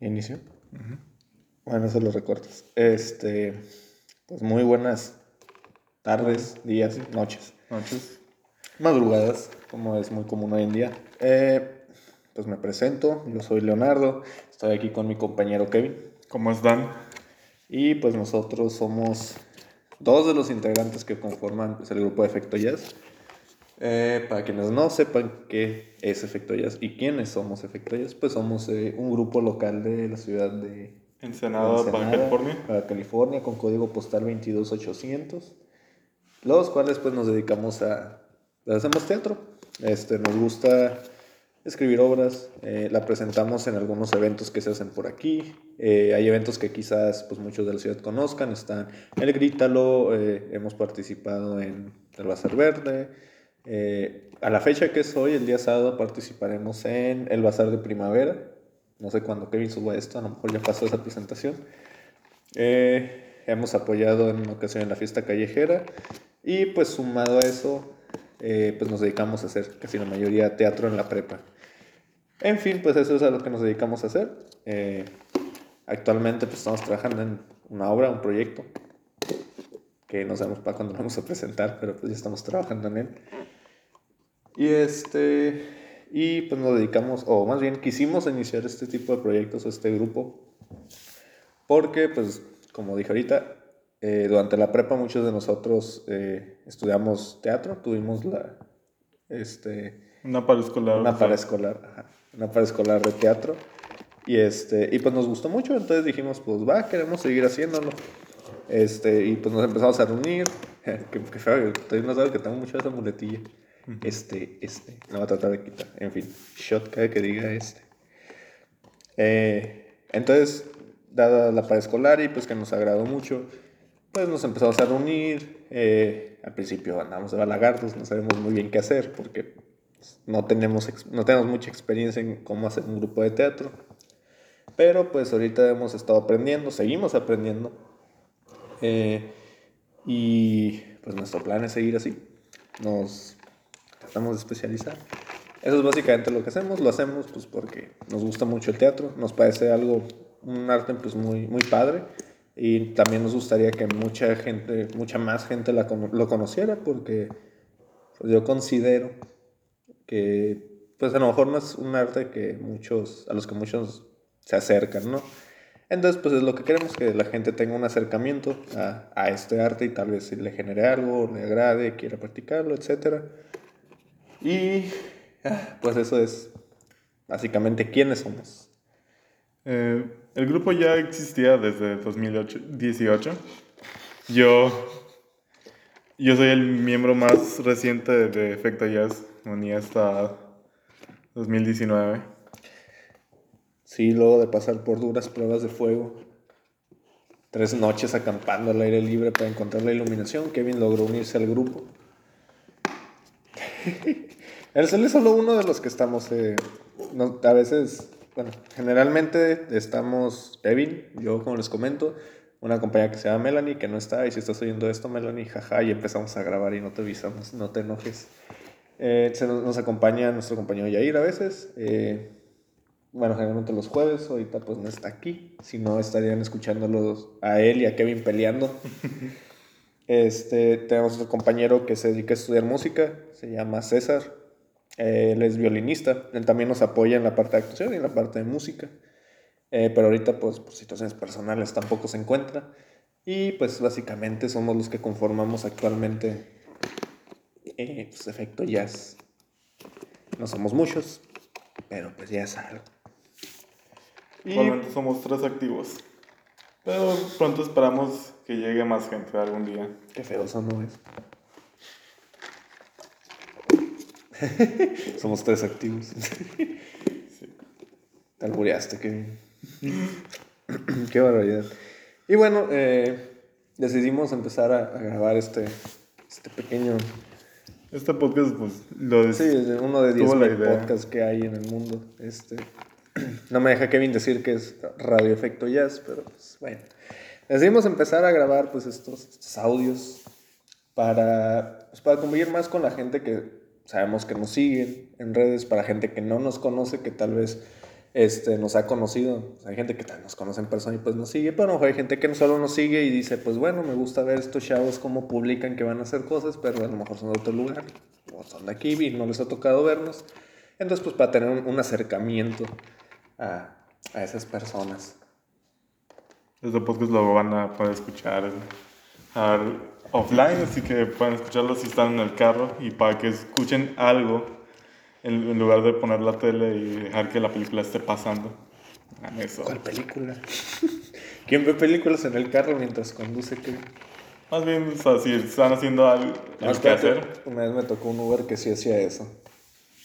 Inicio. Bueno, eso lo recortas. Este, pues muy buenas tardes, días, noches. Noches. Madrugadas, como es muy común hoy en día. Eh, pues me presento, yo soy Leonardo, estoy aquí con mi compañero Kevin. ¿Cómo están? Y pues nosotros somos dos de los integrantes que conforman pues, el grupo de Efecto Jazz. Eh, para quienes no sepan qué es Efecto Jazz y quiénes somos Efecto Jazz, pues somos eh, un grupo local de la ciudad de Ensenada, para California. Para California, con código postal 22800, los cuales pues nos dedicamos a... Hacemos teatro, este, nos gusta escribir obras, eh, la presentamos en algunos eventos que se hacen por aquí, hay eventos que quizás pues muchos de la ciudad conozcan, están El Grítalo, hemos participado en el Bazar Verde, eh, a la fecha que es hoy, el día sábado, participaremos en el Bazar de Primavera. No sé cuándo Kevin suba esto, a lo mejor ya pasó esa presentación. Eh, hemos apoyado en una ocasión en la fiesta callejera y pues sumado a eso, eh, pues nos dedicamos a hacer casi la mayoría teatro en la prepa. En fin, pues eso es a lo que nos dedicamos a hacer. actualmente pues estamos trabajando en una obra, un proyecto, que no sabemos para cuándo lo vamos a presentar, pero pues ya estamos trabajando en él. Y este, y pues nos dedicamos, o más bien quisimos iniciar este tipo de proyectos, este grupo, porque pues como dije ahorita, eh, durante la prepa muchos de nosotros eh, estudiamos teatro, tuvimos la, este... Una paraescolar. Una paraescolar, una paraescolar de teatro. Y, este, y pues nos gustó mucho, entonces dijimos, pues va, queremos seguir haciéndolo. Este, y pues nos empezamos a reunir. que, que feo, todavía no sabes que tengo mucha esa muletilla. Este, este. No va a tratar de quitar. En fin, shot cada que diga este. Eh, entonces, dada la escolar y pues que nos agradó mucho, pues nos empezamos a reunir. Eh, al principio andamos de balagardos, no sabemos muy bien qué hacer porque no tenemos, no tenemos mucha experiencia en cómo hacer un grupo de teatro. Pero pues ahorita hemos estado aprendiendo, seguimos aprendiendo. Eh, y pues nuestro plan es seguir así. Nos tratamos de especializar. Eso es básicamente lo que hacemos, lo hacemos pues porque nos gusta mucho el teatro, nos parece algo, un arte pues muy, muy padre y también nos gustaría que mucha gente, mucha más gente la, lo conociera porque pues, yo considero que pues a lo mejor no es un arte que muchos, a los que muchos se acercan, ¿no? Entonces, pues es lo que queremos, que la gente tenga un acercamiento a, a este arte y tal vez le genere algo, le agrade, quiera practicarlo, etc. Y ah, pues eso es básicamente quiénes somos. Eh, el grupo ya existía desde 2018. Yo, yo soy el miembro más reciente de Efecto Jazz. Venía hasta 2019. Sí, luego de pasar por duras pruebas de fuego, tres noches acampando al aire libre para encontrar la iluminación, Kevin logró unirse al grupo. Él es solo uno de los que estamos. Eh, a veces, bueno, generalmente estamos Kevin, yo como les comento, una compañera que se llama Melanie, que no está, y si estás oyendo esto, Melanie, jaja, y empezamos a grabar y no te avisamos, no te enojes. Eh, nos, acompaña nuestro compañero Yair a veces. Eh, bueno, generalmente los jueves, ahorita pues no está aquí, si no estarían escuchándolos a él y a Kevin peleando. Este, tenemos otro compañero que se dedica a estudiar música, se llama César. Él es violinista, él también nos apoya en la parte de actuación y en la parte de música. Eh, pero ahorita, pues, por situaciones personales tampoco se encuentra. Y pues básicamente somos los que conformamos actualmente eh, pues, Efecto Jazz. No somos muchos, pero pues ya es algo. Y... somos tres activos. Pero pronto esperamos que llegue más gente algún día. Qué feo no es. Somos tres activos. Te albureaste, qué Qué barbaridad. Y bueno, eh, decidimos empezar a, grabar este, este pequeño... Este podcast, pues, lo Sí, uno de 10 podcasts que hay en el mundo. Este, no me deja Kevin decir que es Radio Efecto Jazz, pero pues, bueno. Decidimos empezar a grabar pues estos, audios para, pues, para convivir más con la gente que sabemos que nos siguen en redes, para gente que no nos conoce, que tal vez este, nos ha conocido. hay gente que nos conoce en persona y pues nos sigue, pero hay gente que no solo nos sigue y dice, pues bueno, me gusta ver estos chavos cómo publican que van a hacer cosas, pero a lo mejor son de otro lugar, o son de aquí y no les ha tocado vernos. Entonces, pues para tener un, acercamiento a, a, esas personas. Este podcast lo van a poder escuchar offline, así que pueden escucharlo si están en el carro y para que escuchen algo en, lugar de poner la tele y dejar que la película esté pasando. Eso. ¿Cuál película? ¿Quién ve películas en el carro mientras conduce? ¿qué? Más bien, o sea, si están haciendo algo que hacer. Una vez me tocó un Uber que sí hacía eso.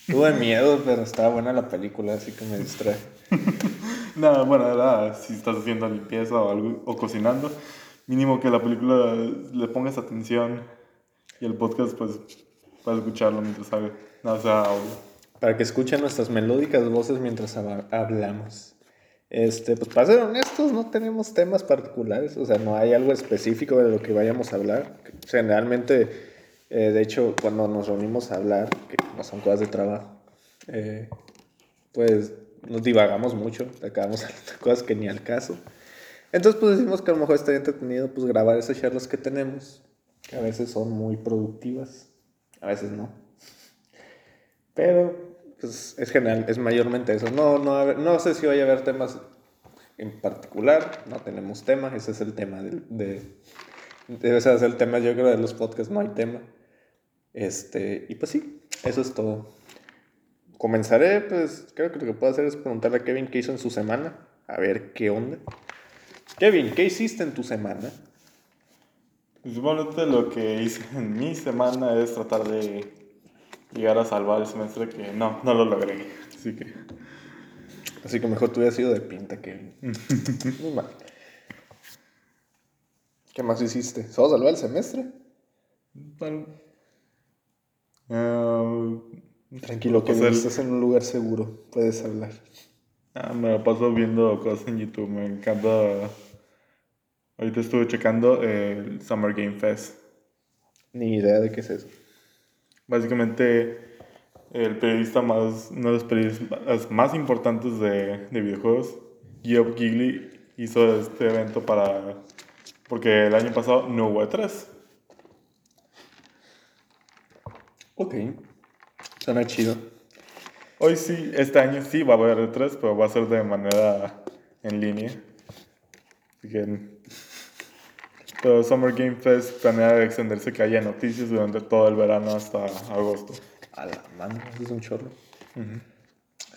Tuve miedo, pero estaba buena la película, así que me distrae. Nada, bueno, era si estás haciendo limpieza o algo, o cocinando, mínimo que la película le pongas atención y el podcast, pues, para escucharlo mientras haga. No, audio para que escuchen nuestras melódicas voces mientras hablamos. Este, pues para ser honestos, no tenemos temas particulares, o sea, no hay algo específico de lo que vayamos a hablar. Generalmente, eh, de hecho, cuando nos reunimos a hablar, que no son cosas de trabajo, eh, pues nos divagamos mucho, acabamos hablando cosas que ni al caso. Entonces, pues decimos que a lo mejor estaría entretenido pues grabar esas charlas que tenemos, que a veces son muy productivas, a veces no. Pero pues, es general, es mayormente eso. No, no, no sé si vaya a haber temas en particular, no tenemos tema, ese es el tema de, de debe ser el tema, yo creo, de los podcasts, no hay tema. Este, y pues sí, eso es todo. Comenzaré, pues creo que lo que puedo hacer es preguntarle a Kevin qué hizo en su semana, a ver qué onda. Kevin, ¿qué hiciste en tu semana? Que lo que hice en mi semana es tratar de llegar a salvar el semestre que no, no lo logré. Así que. Así que mejor tú hubieras sido de pinta que. Muy mal. ¿Qué más hiciste? ¿Solo salvar el semestre? Ah, Tranquilo, que estás en un lugar seguro. Puedes hablar. Ah, me la paso viendo cosas en YouTube. Me encanta. Ahorita estuve checando el Summer Game Fest. Ni idea de qué es eso. Básicamente, el periodista más, uno de los periodistas más importantes de, de videojuegos, Geoff Gigley, hizo este evento para. Porque el año pasado no hubo E3. Ok. Suena chido. Hoy sí, este año sí va a haber E3, pero va a ser de manera en línea. Así que pero Summer Game Fest planea extenderse que haya noticias durante todo el verano hasta agosto. A la mano, es un chorro.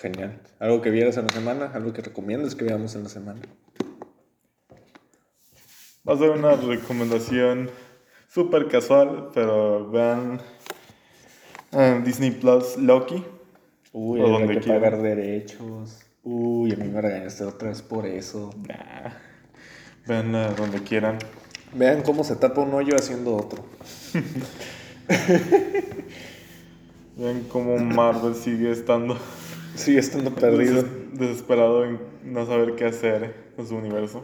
Genial. ¿Algo que vieras en la semana? ¿Algo que recomiendas que veamos en la semana? Va a ser una recomendación súper casual, pero vean eh, Disney Plus Loki. Uy, hay que pagar derechos. Uy, a mí me regañaste otra vez por eso. Nah. Vean uh, donde quieran. Vean cómo se tapa un hoyo haciendo otro. Vean cómo Marvel sigue estando. Sigue estando perdido. desesperado en no saber qué hacer con su universo.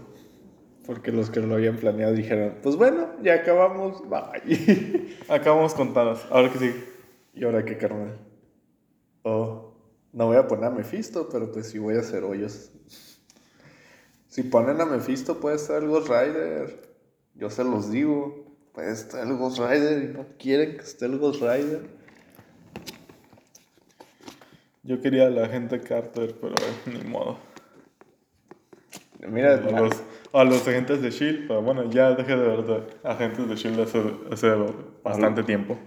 Porque los que lo habían planeado dijeron, pues bueno, ya acabamos, bye. acabamos con Thanos, ahora que sí. ¿Y ahora qué, carnal? Oh, no voy a poner a Mephisto, pero pues sí voy a hacer hoyos. Si ponen a Mephisto puede el Ghost Rider. Yo se los digo, pues está el Ghost Rider y no quieren que esté el Ghost Rider. Yo quería a la gente Carter, pero ni modo. Mira, a los, a los, agentes de Shield, pero bueno, ya dejé de ver agentes de Shield hace, hace bastante tiempo.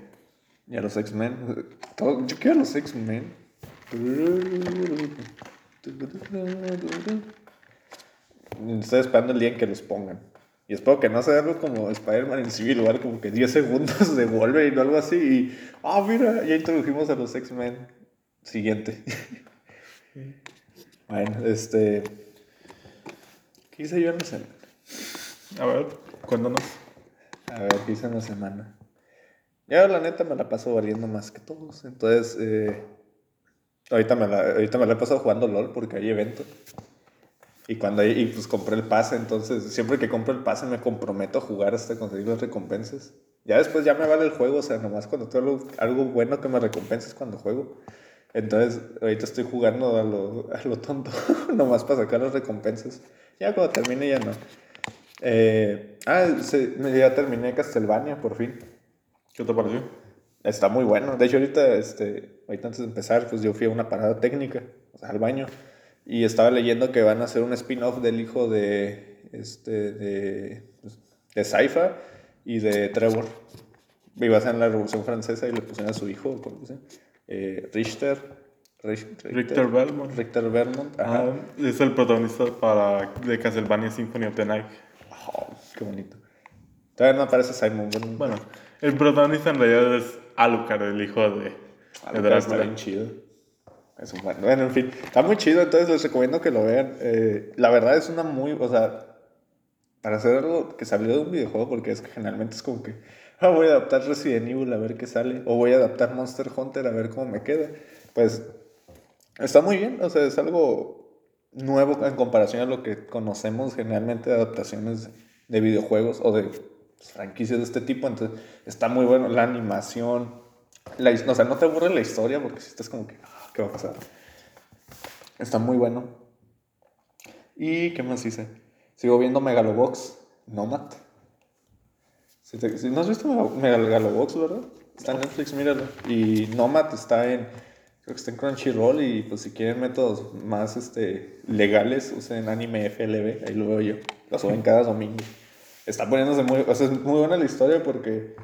Y a los X-Men. Yo quiero a los X-Men. Estoy esperando el día en que los pongan. Y espero que no sea algo como Spider-Man en Civil War, como que 10 segundos de Wolverine o algo así. Y, ah, mira, ya introdujimos a los X-Men. Siguiente. bueno, este. ¿Qué hice yo en la semana? A ver, cuéntanos. A ver, ¿qué hice en la semana? Yo, la neta, me la paso variando más que todos. Entonces, eh, ahorita, me la, ahorita me la he pasado jugando LOL porque hay evento. Y cuando y pues compré el pase, entonces siempre que compro el pase me comprometo a jugar hasta conseguir las recompensas. Ya después ya me vale el juego, o sea, nomás cuando tengo algo, bueno que me recompenses cuando juego. Entonces, ahorita estoy jugando a lo, a lo tonto, nomás para sacar las recompensas. Ya cuando termine ya no. Eh, ah, se, ya terminé Castlevania por fin. ¿Qué te pareció? Está muy bueno. De hecho, ahorita, este, ahorita antes de empezar, pues yo fui a una parada técnica, o sea, al baño. Y estaba leyendo que van a hacer un spin-off del hijo de, este, de, pues, de Saifa y de Trevor. Iba a ser en la Revolución Francesa y le pusieron a su hijo, ¿cómo se eh, Richter. Richter, Richter Belmont. Richter Belmont. Ajá. Ah, es el protagonista para, de Castlevania Symphony of the Night. Oh, qué bonito. Todavía no aparece Simon. Bueno, bueno, el protagonista en realidad es Alucard, el hijo de, Alucard Está bien chido. Es un bueno. bueno, en fin, está muy chido, entonces les recomiendo que lo vean. Eh, la verdad es una muy, o sea, para hacer algo que salió de un videojuego, porque es que generalmente es como que ah, voy a adaptar Resident Evil a ver qué sale, o voy a adaptar Monster Hunter a ver cómo me queda. Pues está muy bien, o sea, es algo nuevo en comparación a lo que conocemos generalmente de adaptaciones de videojuegos o de franquicias de este tipo. Entonces, está muy bueno la animación. La, o sea, no te aburre la historia porque si estás como que, ¿qué va a pasar? Está muy bueno. ¿Y qué más hice? Sigo viendo Megalobox Nomad. ¿No has visto Megalobox, verdad? Está en Netflix, míralo. Y Nomad está en, creo que está en Crunchyroll y pues si quieren métodos más este, legales, usen anime FLB, ahí lo veo yo. Lo suben cada domingo está poniéndose muy, o sea, es muy buena la historia porque,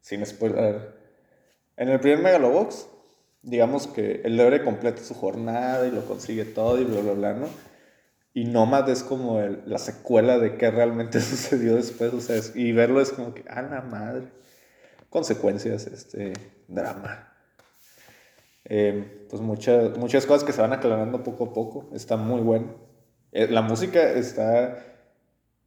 sin spoiler, en el primer Megalobox, digamos que el héroe completa su jornada y lo consigue todo y bla, bla, bla, ¿no? Y Nomad es como la secuela de qué realmente sucedió después, o sea, y verlo es como que, ah, la madre, consecuencias, este, drama. Eh, pues muchas, muchas cosas que se van aclarando poco a poco, está muy bueno. Eh, la música está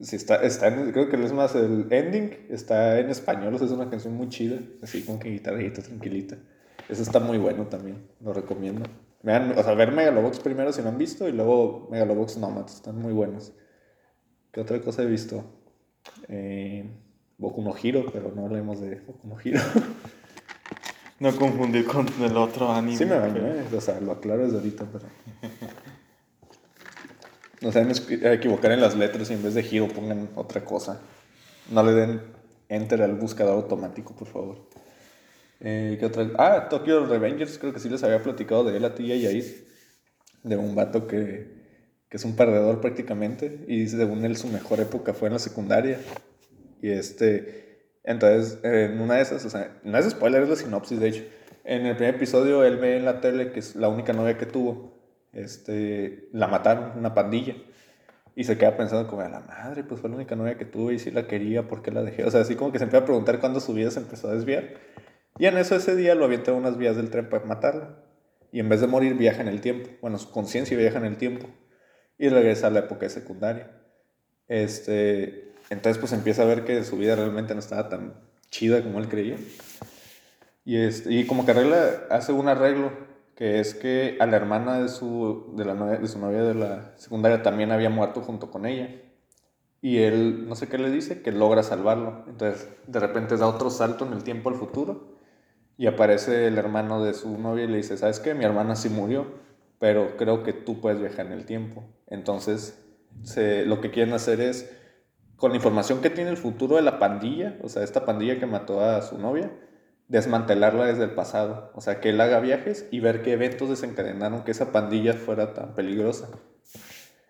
Sí, está, está en, creo que es más el ending, está en español, o sea, es una canción muy chida, así como que guitarrita tranquilita. Eso está muy bueno también, lo recomiendo. Vean, o sea, ver Megalobox primero si no han visto y luego Megalobox Nomads, están muy buenos. ¿Qué otra cosa he visto? Eh, Boku no Hiro, pero no hablemos de Boku no Hiro. no confundir con el otro anime. Sí me bañé, o sea, lo aclaro desde ahorita, pero... No se deben equivocar en las letras y en vez de giro pongan otra cosa. No le den enter al buscador automático, por favor. Eh, ¿Qué otra? Ah, Tokyo Revengers, creo que sí les había platicado de él a ti y a De un vato que, que es un perdedor prácticamente. Y según él su mejor época fue en la secundaria. Y este, entonces, en una de esas, o sea, no es spoiler, es la sinopsis de hecho. En el primer episodio él ve en la tele que es la única novia que tuvo este, la mataron, una pandilla. Y se queda pensando como, a la madre, pues fue la única novia que tuve y si la quería, ¿por qué la dejé? O sea, así como que se empieza a preguntar cuándo su vida se empezó a desviar. Y en eso ese día lo avienta unas vías del tren para matarla. Y en vez de morir viaja en el tiempo. Bueno, su conciencia viaja en el tiempo. Y regresa a la época secundaria. Este, entonces pues empieza a ver que su vida realmente no estaba tan chida como él creía. Y, este, y como que arregla, hace un arreglo que es que a la hermana de su, de la de su novia de la secundaria también había muerto junto con ella. Y él, no sé qué le dice, que logra salvarlo. Entonces, de repente da otro salto en el tiempo al futuro. Y aparece el hermano de su novia y le dice, ¿sabes qué? Mi hermana sí murió, pero creo que tú puedes viajar en el tiempo. Entonces, se, lo que quieren hacer es, con la información que tiene el futuro de la pandilla, o sea, esta pandilla que mató a su novia, desmantelarla desde el pasado. O sea, que él haga viajes y ver qué eventos desencadenaron que esa pandilla fuera tan peligrosa.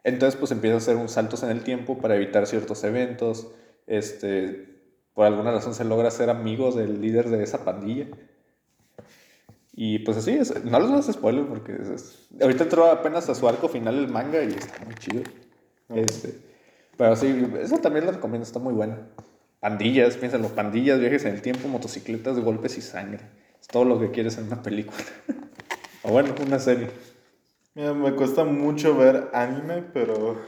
Entonces, pues empieza a hacer un saltos en el tiempo para evitar ciertos eventos. Este, por alguna razón se logra ser amigo del líder de esa pandilla. Y pues así, es, no les voy a spoiler porque ahorita entró apenas a su arco final el manga y está muy chido. Este, pero sí, eso también lo recomiendo, está muy buena. Pandillas, piénsalo, pandillas, viajes en el tiempo, motocicletas, golpes y sangre. Es todo lo que quieres en una película. o bueno, una serie. Mira, me cuesta mucho ver anime, pero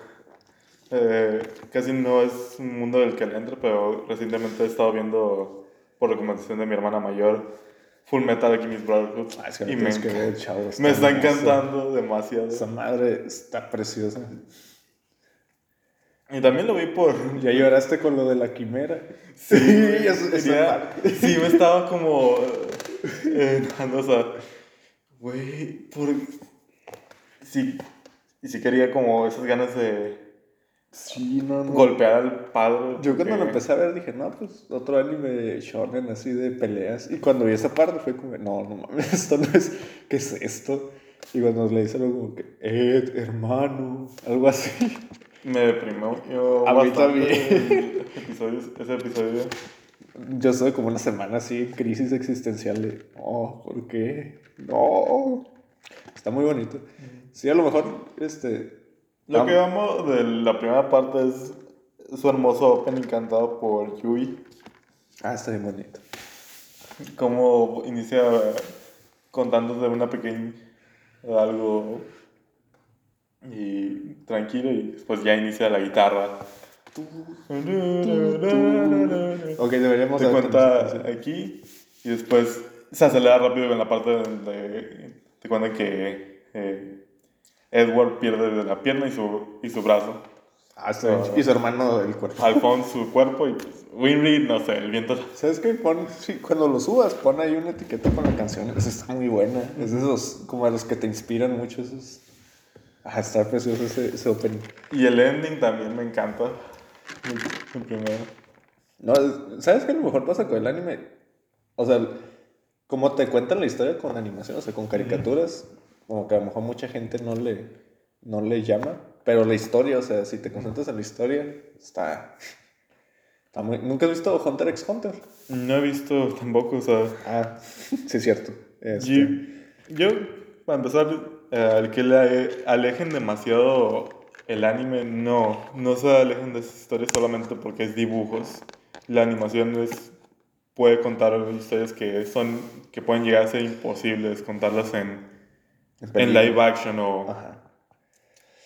eh, casi no es un mundo del que le entro, pero recientemente he estado viendo, por recomendación de mi hermana mayor, Full Metal Alchemist Brotherhood. Ah, es que y me, que ver, chavo, está me está encantando demasiado. Esa madre está preciosa. Y también lo vi por... Ya lloraste con lo de la quimera. Sí, eso, sí, me estaba como... Eh, o sea, Güey, por... Sí, y sí quería como esas ganas de Sí, no, no. golpear al padre. Yo cuando lo empecé a ver dije, no, pues otro anime shonen así de peleas. Y cuando vi esa parte fue como, no, no mames, esto no es, ¿qué es esto? Y cuando le dice algo como que, Ed, hermano, algo así. Me deprimió yo A mí bastante también. el episodio, ese episodio. Yo estuve como una semana así en crisis existencial de, no, ¿por qué? No. Está muy bonito. Sí, a lo mejor, este... Lo que amo de la primera parte es su hermoso opening cantado por Yui. Ah, está bien bonito. Cómo inicia contando de una pequeña algo y tranquilo y después ya inicia la guitarra. Ok, deberíamos... Te cuenta aquí y después se acelera rápido en la parte donde te cuenta que eh, Edward pierde la pierna y su, y su brazo. Ah, bien. Y su hermano el cuerpo. Alphonse su cuerpo y pues, Winry, no sé, el viento. ¿Sabes qué? Pon, sí, cuando lo subas, pon ahí una etiqueta con la canción. Esa está muy buena. Es de esos, como de los que te inspiran mucho. Esos... Ah, está precioso ese, ese opening. Y el ending también me encanta. El, el primero. No, es- ¿sabes qué? A lo mejor pasa con el anime. O sea, como te cuentan la historia con animación, o sea, con caricaturas, como que a lo mejor mucha gente no le, no le llama. Pero la historia, o sea, si te concentras en la historia, está. está muy... ¿Nunca has visto Hunter x Hunter? No he visto tampoco, o sea. Ah, sí, es cierto. Este, Yo, yo, para empezar, eh, el que le alejen demasiado el anime, no, no se alejen de esas historias solamente porque es dibujos. La animación es, puede contar historias que son, que pueden llegar a ser imposibles contarlas en, en live action o, Ajá.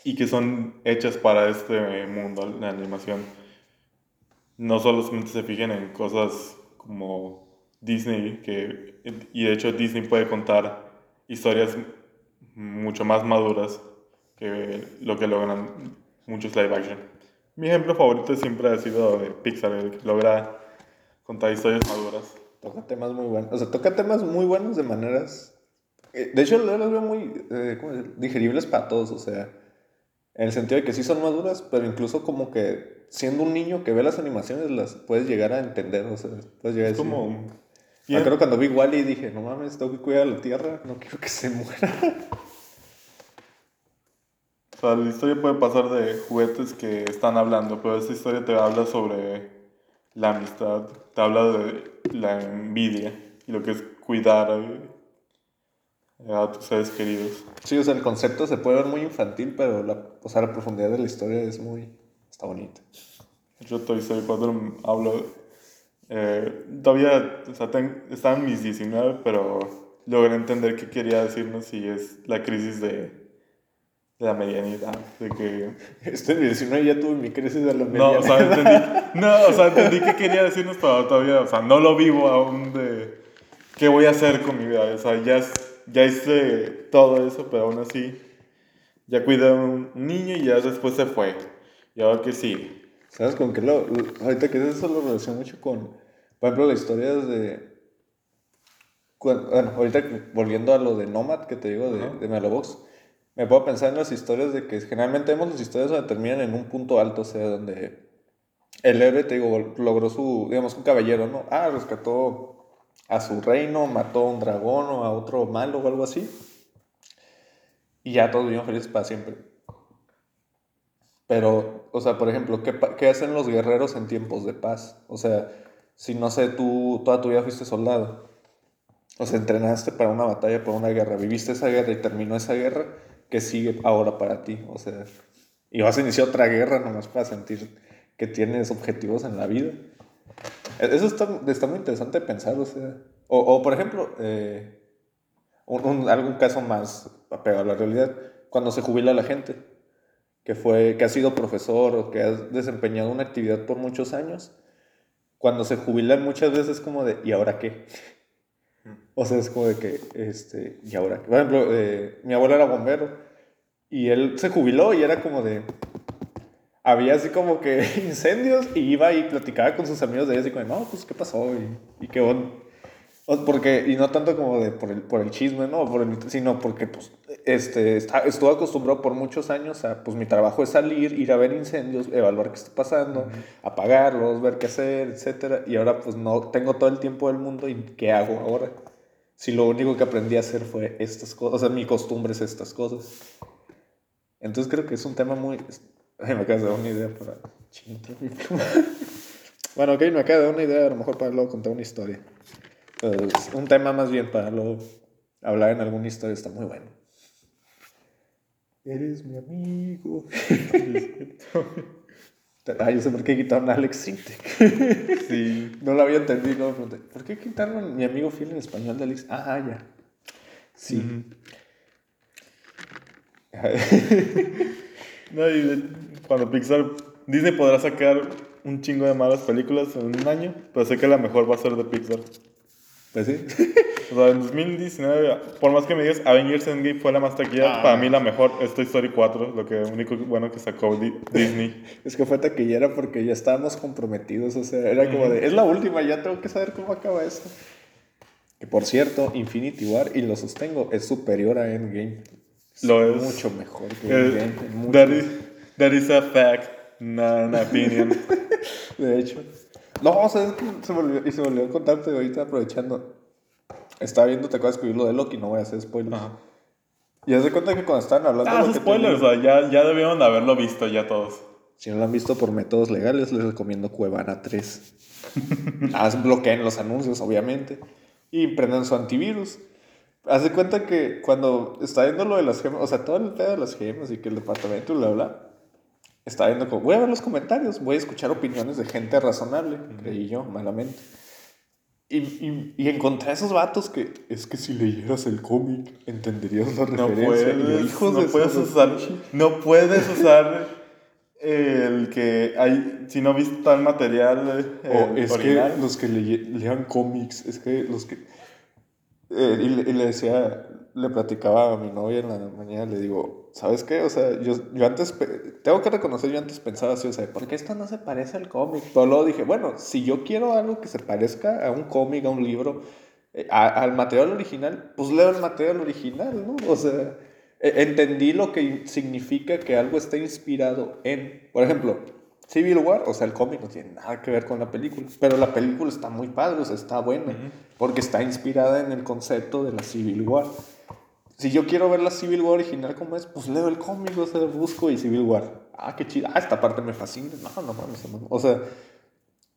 y que son hechas para este mundo, la animación. No solamente se fijen en cosas como Disney, que, y de hecho Disney puede contar historias mucho más maduras que lo que logran muchos live action. Mi ejemplo favorito siempre ha sido de Pixar, el que logra contar historias maduras. Toca temas muy buenos. O sea, toca temas muy buenos de maneras. Eh, De hecho, yo los veo muy eh, digeribles para todos. O sea, en el sentido de que sí son maduras, pero incluso como que siendo un niño que ve las animaciones, las puedes llegar a entender. O sea, puedes llegar a Es decir. como... Me acuerdo cuando vi Wally dije, no mames, tengo que cuidar a la tierra, no quiero que se muera. O sea, la historia puede pasar de juguetes que están hablando, pero esta historia te habla sobre la amistad, te habla de la envidia y lo que es cuidar eh, a tus seres queridos. Sí, o sea, el concepto se puede ver muy infantil, pero la, o sea, la profundidad de la historia es muy. está bonita. Yo Toy Story 4 hablo... eh, todavía o sea, ten- mis 19, pero logré entender qué quería decirnos y es la crisis de, de la medianidad, de que Este en mi 19 ya tuve mi crisis de la No, o sea, entendí, no, o sea, entendí qué quería decirnos, pero todavía, o sea, no lo vivo aún de qué voy a hacer con mi vida. O sea, ya, es- ya hice todo eso, pero aún así, ya cuidé a un niño y ya después se fue. Y ahora que sí. ¿Sabes con qué lo, ahorita que eso lo relaciono mucho con, por ejemplo, las historias de... Bueno, ahorita volviendo a lo de Nomad que te digo de, Ajá. de Melobox, me puedo pensar en las historias de que generalmente vemos las historias donde terminan en un punto alto, o sea, donde el héroe, te digo, logró su, digamos, un caballero, ¿no? Ah, rescató a su reino, mató a un dragón o a otro malo o algo así. Y ya todos vivieron felices para siempre. Pero, o sea, por ejemplo, ¿qué, qué hacen los guerreros en tiempos de paz? O sea, si no sé, tú toda tu vida fuiste soldado. O sea, entrenaste para una batalla, para una guerra, viviste esa guerra y terminó esa guerra, ¿qué sigue ahora para ti? O sea, y vas a iniciar otra guerra nomás para sentir que tienes objetivos en la vida. E- Eso está, está muy interesante pensar, o sea. O, o, por ejemplo, eh, un, un- algún caso más apegado a la realidad, cuando se jubila la gente, que, fue, que ha sido profesor o que ha desempeñado una actividad por muchos años, cuando se jubilan muchas veces es como de, ¿y ahora qué? O sea, es como de que, este, ¿y ahora qué? Por ejemplo, eh, mi abuelo era bombero y él se jubiló y era como de, había así como que incendios y iba y platicaba con sus amigos de ellos y como, no, pues, ¿qué pasó? Y, y qué onda. porque, y no tanto como de por el, por el chisme, ¿no? Por el, sino porque, pues, este, está, estuve acostumbrado por muchos años a, pues, mi trabajo es salir, ir a ver incendios, evaluar qué está pasando, apagarlos, ver qué hacer, etcétera. Y ahora, pues, no tengo todo el tiempo del mundo y ¿qué hago ahora? Si lo único que aprendí a hacer fue estas cosas, o sea, mi costumbre es estas cosas. Entonces creo que es un tema muy... me acaba de dar una idea para... bueno, ok, me acaba de dar una idea, a lo mejor para luego contar una historia. Pues, un tema más bien para luego hablar en alguna historia está muy bueno. Eres mi amigo. ah, yo sé por qué quitaron a Alex Sintek. sí. No lo había entendido. ¿Por qué quitaron mi amigo fiel en español de Alex? Ah, ya. Sí. no, y cuando Pixar. Disney podrá sacar un chingo de malas películas en un año, pero sé que la mejor va a ser de Pixar. Pues sí. O sea, en 2019, por más que me digas, Avengers Endgame fue la más taquillera, ah. para mí la mejor es Toy Story 4, lo que único bueno que sacó Disney. es que fue taquillera porque ya estábamos comprometidos, o sea, era como de, es la última, ya tengo que saber cómo acaba esto. Que por cierto, Infinity War, y lo sostengo, es superior a Endgame. lo es. Mucho mejor que Endgame. That, is, a fact, not an opinion. de hecho. No, o sea, se me olvidó, y se me olvidó contarte ahorita aprovechando. Estaba viendo, te acuerdas que vi lo de Loki, no voy a hacer spoilers. Y haz de cuenta que cuando estaban hablando ah, de spoilers, o sea, ya, ya debieron de haberlo visto ya todos. Si no lo han visto por métodos legales, les recomiendo Cuevana 3. ah, bloqueen los anuncios, obviamente. Y prendan su antivirus. Haz de cuenta que cuando está viendo lo de las gemas, o sea, todo el pedo de las gemas y que el departamento bla, bla, estaba viendo como, voy a ver los comentarios, voy a escuchar opiniones de gente razonable, creí yo, malamente. Y, y, y, encontré a esos vatos que es que si leyeras el cómic entenderías la no referencia. Puedes, no, puedes usar, no puedes usar el que hay, si no viste tal material. o es que los que lean cómics, es que los que. Eh, y, y, le decía, le platicaba a mi novia en la mañana, le digo, ¿sabes qué? O sea, yo, yo antes, tengo que reconocer, yo antes pensaba así, o sea, ¿por qué esto no se parece al cómic? Pero luego dije, bueno, si yo quiero algo que se parezca a un cómic, a un libro, eh, al material original, pues leo el material original, ¿no? O sea, e, entendí lo que significa que algo esté inspirado en, por ejemplo, Civil War, o sea, el cómic no tiene nada que ver con la película, pero la película está muy padre, o sea, está buena, porque está inspirada en el concepto de la Civil War si yo quiero ver la Civil War original como es, pues leo el cómic, o sea, busco y Civil War. Ah, qué chido. Ah, esta parte me fascina. No, no mames, no, O sea,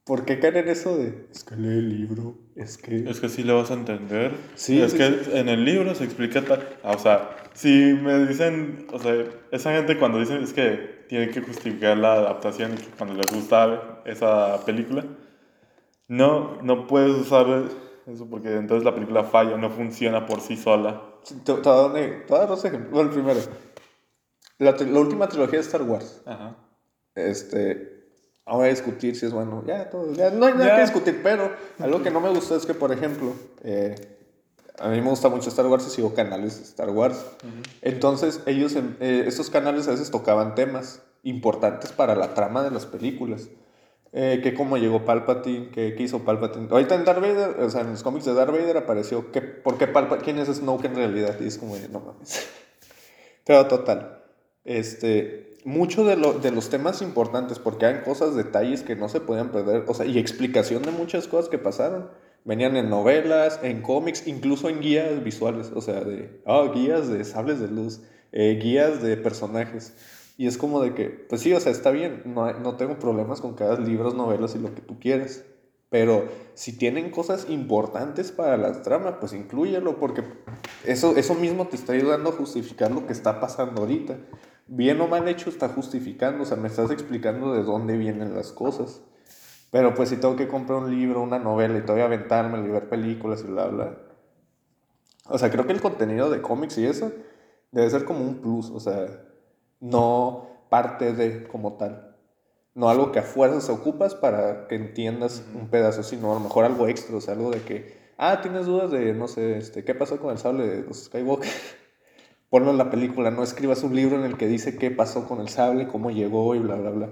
¿por qué caer en eso de, es que lee el libro, es que... Es que sí le vas a entender. Sí. Es que en el libro se explica tal... Ah, o sea, si me dicen, o sea, esa gente cuando dicen es que tiene que justificar la adaptación cuando les gusta esa película, no, no puedes usar eso porque entonces la película falla, no funciona por sí sola. Todas los ejemplos. Bueno, el primero. La, la, última trilogía de Star Wars. Ajá. Este. Voy a discutir si es bueno. Ya, todo. Ya, no hay nada que discutir, pero algo que no me gustó es que, por ejemplo, eh, a mí me gusta mucho Star Wars y sigo canales de Star Wars. Entonces, ellos, eh, estos canales a veces tocaban temas importantes para la trama de las películas. Eh, que cómo llegó Palpatine, que, qué hizo Palpatine. Ahorita en Darth Vader, o sea, en los cómics de Darth Vader apareció que, ¿por qué Palpatine? ¿Quién es Snoke en realidad? Y es como, no mames. Pero total, este, mucho de, lo, de los temas importantes, porque hay cosas, detalles que no se podían perder, o sea, y explicación de muchas cosas que pasaron. Venían en novelas, en cómics, incluso en guías visuales, o sea, de, oh, guías de sables de luz, eh, guías de personajes. Y es como de que, pues sí, o sea, está bien, no, no tengo problemas con hagas libros, novelas y lo que tú quieras. Pero si tienen cosas importantes para la trama, pues incluyelo, porque eso, eso mismo te está ayudando a justificar lo que está pasando ahorita. Bien o mal hecho está justificando, o sea, me estás explicando de dónde vienen las cosas. Pero pues si tengo que comprar un libro, una novela y todavía aventarme y ver películas y bla, bla. O sea, creo que el contenido de cómics y eso debe ser como un plus, o sea, no parte de como tal. No algo que a fuerzas ocupas para que entiendas un pedazo, sino a lo mejor algo extra, o sea, algo de que, ah, tienes dudas de, no sé, este, ¿qué pasó con el sable de los Skywalker? Ponlo en la película, no escribas un libro en el que dice qué pasó con el sable, cómo llegó y bla, bla, bla.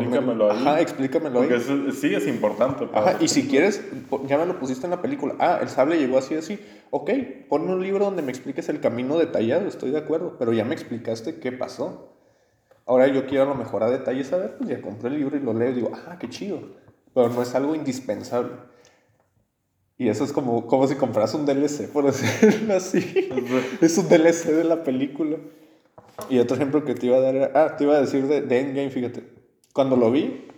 Explícamelo ahí. Ajá, explícamelo Porque ahí. eso- sí es importante. Ajá, y si quieres, ya me lo pusiste en la película. Ah, el sable llegó así, así. Ok, ponme un libro donde me expliques el camino detallado, estoy de acuerdo. Pero ya me explicaste qué pasó. Ahora yo quiero a lo mejor a detalle saber, pues ya compré el libro y lo leo y digo, ah, qué chido. Pero no es algo indispensable. Y eso es como, como si compras un DLC, por decirlo así. es un DLC de la película. Y otro ejemplo que te iba a dar era, ah, te iba a decir de, de Endgame, fíjate. Cuando lo vi,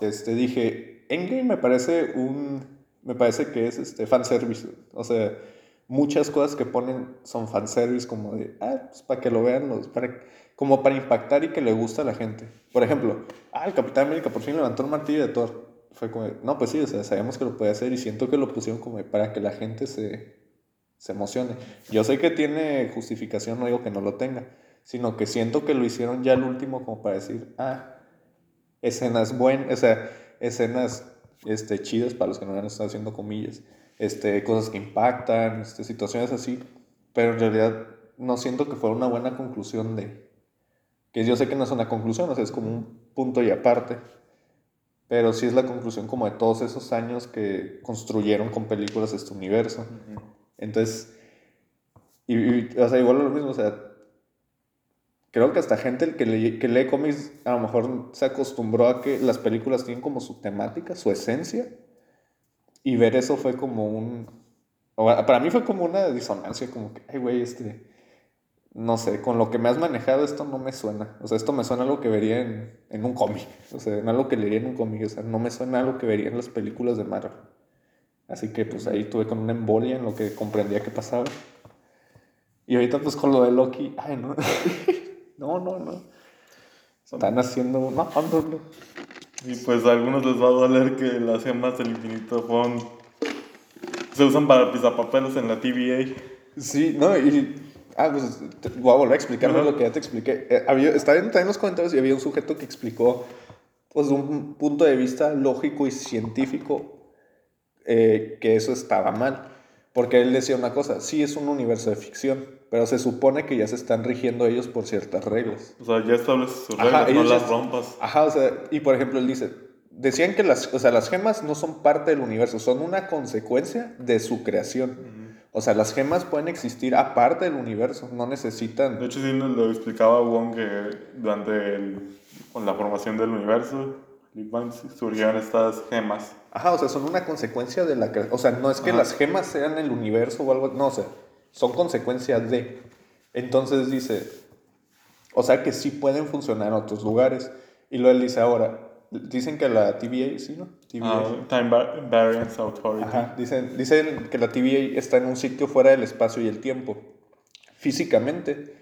este, dije, Endgame me parece un, me parece que es este, fanservice. O sea, muchas cosas que ponen son fanservice como de, ah, pues para que lo vean, los, para, como para impactar y que le gusta a la gente. Por ejemplo, ah, el Capitán América por fin levantó el martillo de Thor. Fue como, no, pues sí, o sea, sabemos que lo puede hacer y siento que lo pusieron como para que la gente se, se emocione. Yo sé que tiene justificación, no digo que no lo tenga, sino que siento que lo hicieron ya al último como para decir, ah, escenas buenas, o sea, escenas este, chidas para los que no han estado haciendo comillas, este, cosas que impactan, este, situaciones así, pero en realidad no siento que fuera una buena conclusión de, que yo sé que no es una conclusión, o sea, es como un punto y aparte, pero sí es la conclusión como de todos esos años que construyeron con películas este universo. Entonces, y, y, o sea, igual lo mismo, o sea, creo que hasta gente que lee, que lee cómics a lo mejor se acostumbró a que las películas tienen como su temática, su esencia, y ver eso fue como un, para mí fue como una disonancia, como que, ay, güey, este, no sé, con lo que me has manejado esto no me suena, o sea, esto me suena a algo que vería en, en un cómic, o sea, en algo que leería en un cómic, o sea, no me suena a algo que vería en las películas de Marvel. Así que pues ahí tuve con una embolia en lo que comprendía que pasaba. Y ahorita pues con lo de Loki, ay no, no, no, no. Están haciendo, no, no, no. Y pues a algunos les va a doler que las gemas del infinito fueron... Se usan para pisapapeles en la TVA. Sí, no, y, ah, pues te- voy a volver a explicarme lo que ya te expliqué. Eh, había, estaba viendo también los comentarios y había un sujeto que explicó, pues de un punto de vista lógico y científico, eh, que eso estaba mal. Porque él decía una cosa, sí es un universo de ficción, pero se supone que ya se están rigiendo ellos por ciertas reglas. O sea, ya estableces sus Ajá, reglas, no ellos las ya- rompas. Ajá, o sea, y por ejemplo él dice, decían que las, o sea, las gemas no son parte del universo, son una consecuencia de su creación. O sea, las gemas pueden existir aparte del universo, no necesitan... De hecho, sí nos lo explicaba Wong que durante el- con la formación del universo, surgieron estas gemas. Ajá, o sea, son una consecuencia de la creación. O sea, no es que Ajá. las gemas sean el universo o algo, no, o sea, son consecuencias de. Entonces dice, o sea que sí pueden funcionar en otros lugares. Y luego él dice ahora, dicen que la TVA, ¿sí, no? TVA. Ah, Time Va- Variance Authority. Ajá, dicen, dicen que la TVA está en un sitio fuera del espacio y el tiempo. Físicamente,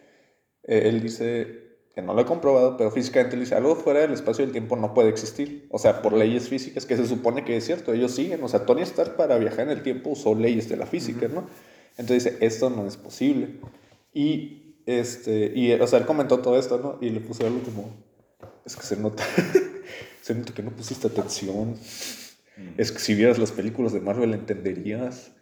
eh, él dice que no lo he comprobado, pero físicamente él dice algo fuera del espacio y el tiempo no puede existir. O sea, por leyes físicas, que se supone que es cierto, ellos siguen. O sea, Tony Stark para viajar en el tiempo usó leyes de la física, ¿no? Entonces dice, esto no es posible. Y, este, y, o sea, él comentó todo esto, ¿no? Y le puse algo como, es que se nota, se nota que no pusiste atención. Es que si vieras las películas de Marvel entenderías.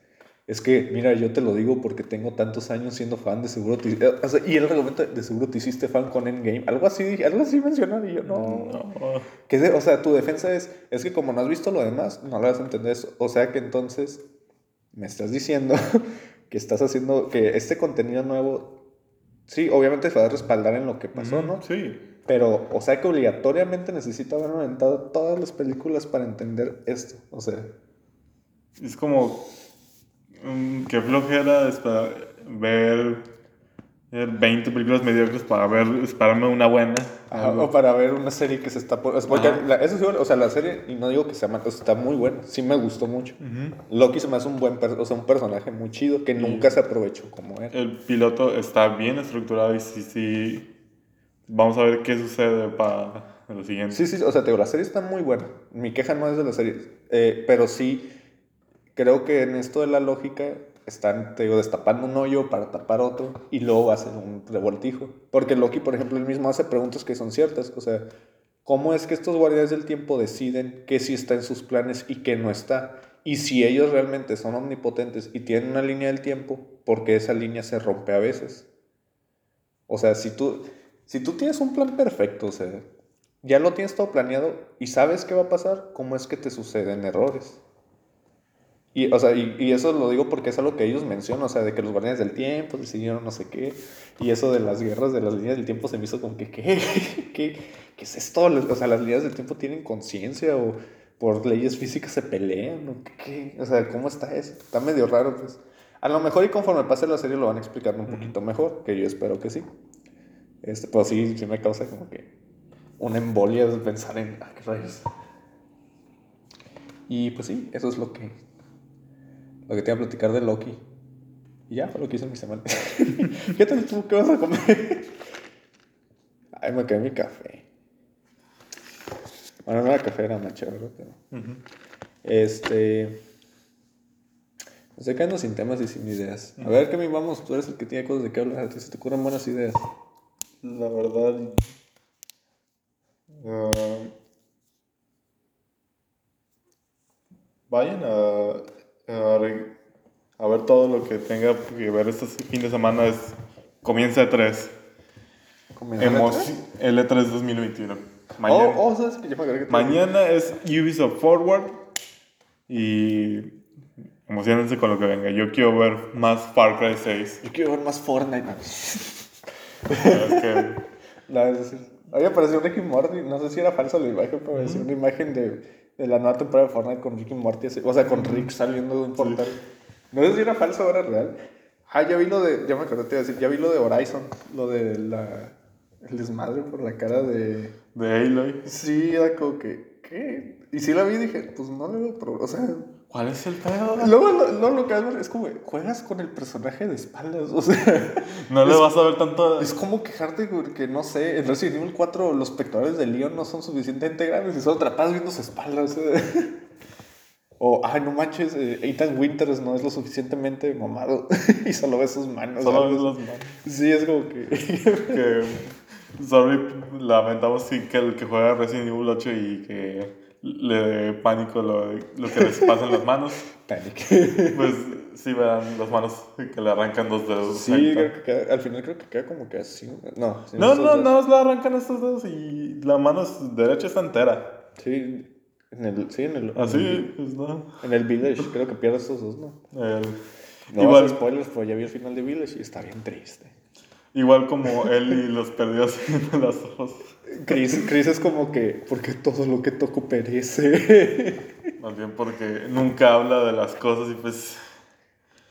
Es que, mira, yo te lo digo porque tengo tantos años siendo fan, de seguro te, eh, o sea, y el argumento de seguro te hiciste fan con Endgame, algo así, algo así mencionó y yo no. No. Que o sea, tu defensa es, es que como no has visto lo demás, no lo vas a entender. O sea que entonces me estás diciendo que estás haciendo, que este contenido nuevo, sí, obviamente se va a respaldar en lo que pasó, ¿no? Sí. Pero, o sea que obligatoriamente necesito haber aventado todas las películas para entender esto. O sea, Es como mm, que flojera ver 20 películas mediocres para ver, esperarme una buena. ajá, o para ver una serie que se está por... Porque la- eso sí, o sea, la serie, y no digo que sea o sea, está muy buena, sí me gustó mucho. Loki se me hace un buen, o sea, un personaje muy chido que nunca se aprovechó como él. El piloto está bien estructurado y sí, sí. Vamos a ver qué sucede para lo siguiente. Sí, sí, o sea, te digo, la serie está muy buena. Mi queja no es de la serie, eh, pero sí creo que en esto de la lógica están, te digo, destapando un hoyo para tapar otro y luego hacen un revoltijo. Porque Loki, por ejemplo, él mismo hace preguntas que son ciertas. O sea, ¿cómo es que estos guardianes del tiempo deciden qué sí está en sus planes y qué no está? Y si ellos realmente son omnipotentes y tienen una línea del tiempo, ¿por qué esa línea se rompe a veces? O sea, si tú, si tú tienes un plan perfecto, o sea, ya lo tienes todo planeado y sabes qué va a pasar, ¿cómo es que te suceden errores? Y, o sea, y, y, eso lo digo porque es algo que ellos mencionan, o sea, de que los guardianes del tiempo decidieron no sé qué, y eso de las guerras de las líneas del tiempo se me hizo como que, ¿qué? ¿Qué, qué es esto? O sea, las líneas del tiempo tienen conciencia o por leyes físicas se pelean, o qué, o sea, ¿cómo está eso? Está medio raro, pues. A lo mejor y conforme pase la serie lo van a explicar un poquito mejor, que yo espero que sí. Este, pero sí, sí me causa como que una embolia de pensar en, ah, qué rayos. Y pues sí, eso es lo que, lo que te iba a platicar de Loki. Y ya fue lo que hice en mi semana. ¿Qué tal tú? ¿Qué vas a comer? Ay, me quedé mi café. Bueno, no era café, era mancha, ¿verdad? Pero, Este. Estoy quedando sin temas y sin ideas. A ver, ¿qué vamos? Tú eres el que tiene cosas de qué hablar. Se te ocurren buenas ideas. La verdad. Uh, vayan a, a, ver todo lo que tenga que ver este fin de semana. Es, comienza el 3. ¿Comienza el E3 2021. Mañana, oh, oh, ¿sabes yo me que mañana es Ubisoft Forward. Y emocionense con lo que venga. Yo quiero ver más Far Cry 6. Yo quiero ver más Fortnite. es que... La, había aparecido Ricky Morty, no sé si era falsa la imagen, pero decía una imagen de, de, la nueva temporada de Fortnite con Ricky Morty, o sea, con Rick saliendo de un portal. No sé si era falso o era real. Ah, ya vi lo de, ya me acuerdo, te iba a decir, ya vi lo de Horizon, lo de la, el desmadre por la cara de... De Aloy. Sí, era como que, ¿qué? Y sí la vi y dije, pues no le veo problema, o sea... ¿Cuál es el pedo? Luego lo, lo, que es como, juegas con el personaje de espaldas, o sea... No le vas a ver tanto... Es como quejarte que, no sé, en Resident Evil 4 los pectorales de Leon no son suficientemente grandes y solo atrapadas viendo su espalda, o sea... O, ay, no manches, eh, Ethan Winters no es lo suficientemente mamado y solo ves sus manos. Solo ves las manos. Sí, es como que... que sorry, lamentamos que el que juega Resident Evil 8 y que le dé pánico lo, lo que les pasa en las manos. Panic. Pues sí verán las manos que le arrancan dos dedos. Sí, creo que queda, al final creo que queda como que así. No, no, no, no, le arrancan estos dedos y la mano derecha está entera. Sí, en el, sí, en el. Así, en el, pues no. En el Village, creo que pierde estos dos, ¿no? El, no igual, spoilers, pero ya vi el final de Village y está bien triste. Igual como él y los perdió así en los ojos. Chris, Chris es como que, porque todo lo que toco perece. Más bien porque nunca habla de las cosas y pues...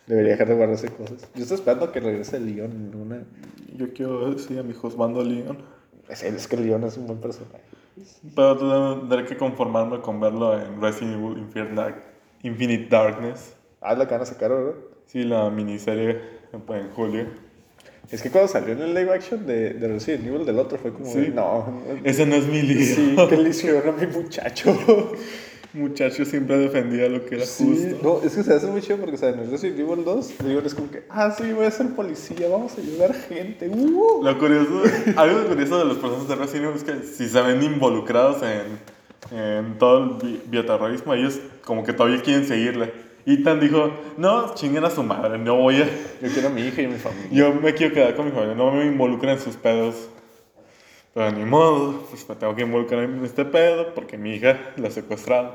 Debería dejar de guardarse cosas. Yo estoy esperando que regrese Leon en una... Yo quiero, sí, a mi juzgando Leon. Es, es que Leon es un buen personaje. Pero tendré que conformarme con verlo en Resident Evil Infinite Darkness. Ah, la que van a sacar, ¿verdad? Sí, la miniserie en julio. Es que cuando salió en el live action de, de Resident Evil del otro fue como, sí. no. Ese no es mi lío. Sí, que le hicieron a mi muchacho. muchacho siempre defendía lo que era sí, justo. No, es que se hace muy chido porque, o sea, en el Resident Evil 2, Leon es como que, ah, sí, voy a ser policía, vamos a ayudar gente. Uh. Lo curioso, algo curioso de los personajes de Resident Evil es que si se ven involucrados en, en todo el bioterrorismo, ellos como que todavía quieren seguirle. Ethan dijo, no, chinguen a su madre, no voy a... Yo quiero a mi hija y a mi familia. Yo me quiero quedar con mi familia, no me involucren en sus pedos. Pero ni modo, pues me tengo que involucrar en este pedo porque mi hija la secuestraron.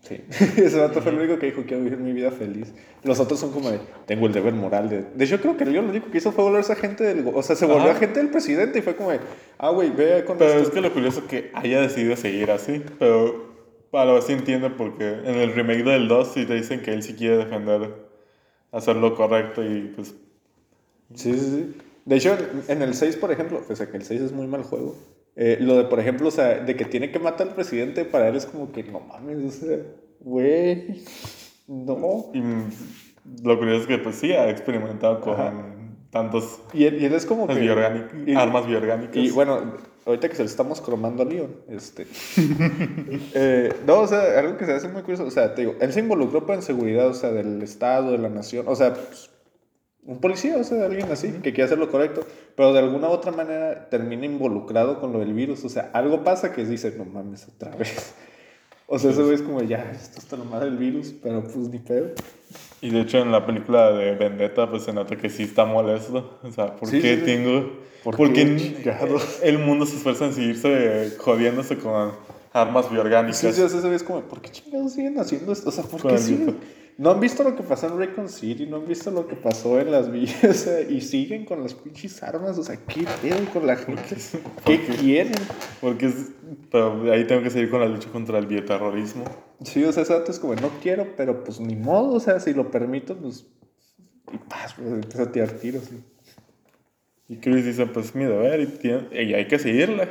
Sí, ese vato fue el único que dijo quiero vivir mi vida feliz. Los otros son como de, tengo el deber moral de... De hecho, creo que yo lo único que hizo fue volverse agente del... O sea, se volvió Ajá. agente del presidente y fue como de, ah, güey, ve con Pero esto. es que lo curioso es que haya decidido seguir así, pero a lo sí entiendo porque en el remake del 2 sí te dicen que él sí quiere defender, hacer lo correcto y pues... Sí, sí, sí. De hecho, en el 6, por ejemplo, pese a que el 6 es muy mal juego, eh, lo de, por ejemplo, o sea, de que tiene que matar al presidente, para él es como que, no mames, o sea, güey, no. Y lo curioso es que, pues sí, ha experimentado con Ajá. tantos... Y él, y él, es como que... y, armas biorgánicas. Y bueno, ahorita que se lo estamos cromando a Leon, este... eh, no, o sea, algo que se hace muy curioso, o sea, te digo, él se involucró para en seguridad, o sea, del Estado, de la nación, o sea, pues, un policía, o sea, alguien así, que quiere hacer lo correcto, pero de alguna u otra manera termina involucrado con lo del virus, o sea, algo pasa que dice, no mames, otra vez. O sea, ese güey es como, ya, esto está lo más del virus, pero pues ni pedo. Y de hecho en la película de Vendetta pues se nota que sí está molesto. O sea, ¿por Sí, qué sí, tengo... ¿Por ¿Por qué chingados? el mundo se esfuerza en seguirse jodiéndose con armas biorgánicas? Sí, sí, o sea, ese güey es como, ¿por qué chingados siguen haciendo esto? O sea, ¿por qué siguen? No han visto lo que pasó en Raycon City, no han visto lo que pasó en las villas, y siguen con las pinches armas, o sea, ¿qué pedo con la gente? ¿Qué quieren? Porque es... Pero ahí tengo que seguir con la lucha contra el bioterrorismo. Sí, o sea, ese es como, no quiero, pero pues ni modo, o sea, si lo permito, pues. Y paz, pues empieza a tirar tiros. ¿sí? Y Chris dice, pues mi deber y, tiene- y hay que seguirle.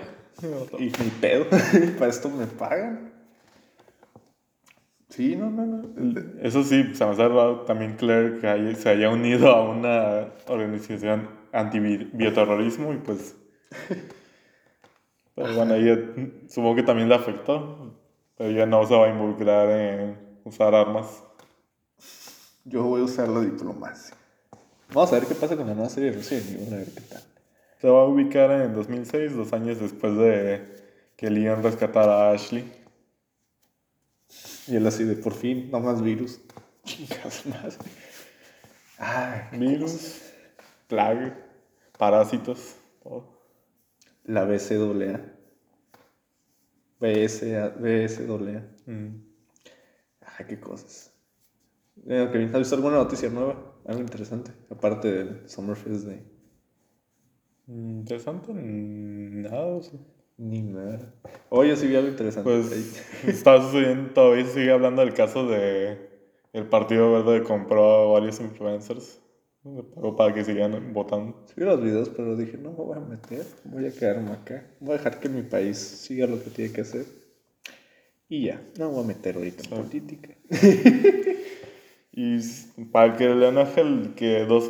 Y ni pedo, para esto me pagan. Sí, no, no, no. Eso sí, se me hace raro también Claire que haya- se haya unido a una organización anti-bioterrorismo y pues... Pero bueno, ella supongo que también le afectó, pero ella no se va a involucrar en usar armas. Yo voy a usar la diplomacia. Vamos a ver qué pasa con la nueva serie de Resident Evil, a ver qué tal. Se va a ubicar en 2006, dos años después de que Leon rescatara a Ashley. Y él así de por fin, no más virus. Chingas más. Ay, Virus, plague, parásitos, todo. la BCAA. BSA, BSAA. Mm. Ay, qué cosas. Eh, ¿has visto alguna noticia nueva? Algo interesante, aparte del Summerfest Day. Interesante, nada. o sea. Ni nada. Oye, sí vi algo interesante. Pues está sucediendo, todavía sigue hablando del caso de el Partido Verde compró a varios influencers pagó para que sigan votando. Sí vi los videos, pero dije, no me voy a meter, voy a quedarme acá. Voy a dejar que mi país siga lo que tiene que hacer. Y ya, no me voy a meter ahorita en política. Y para que León Ángel, que dos,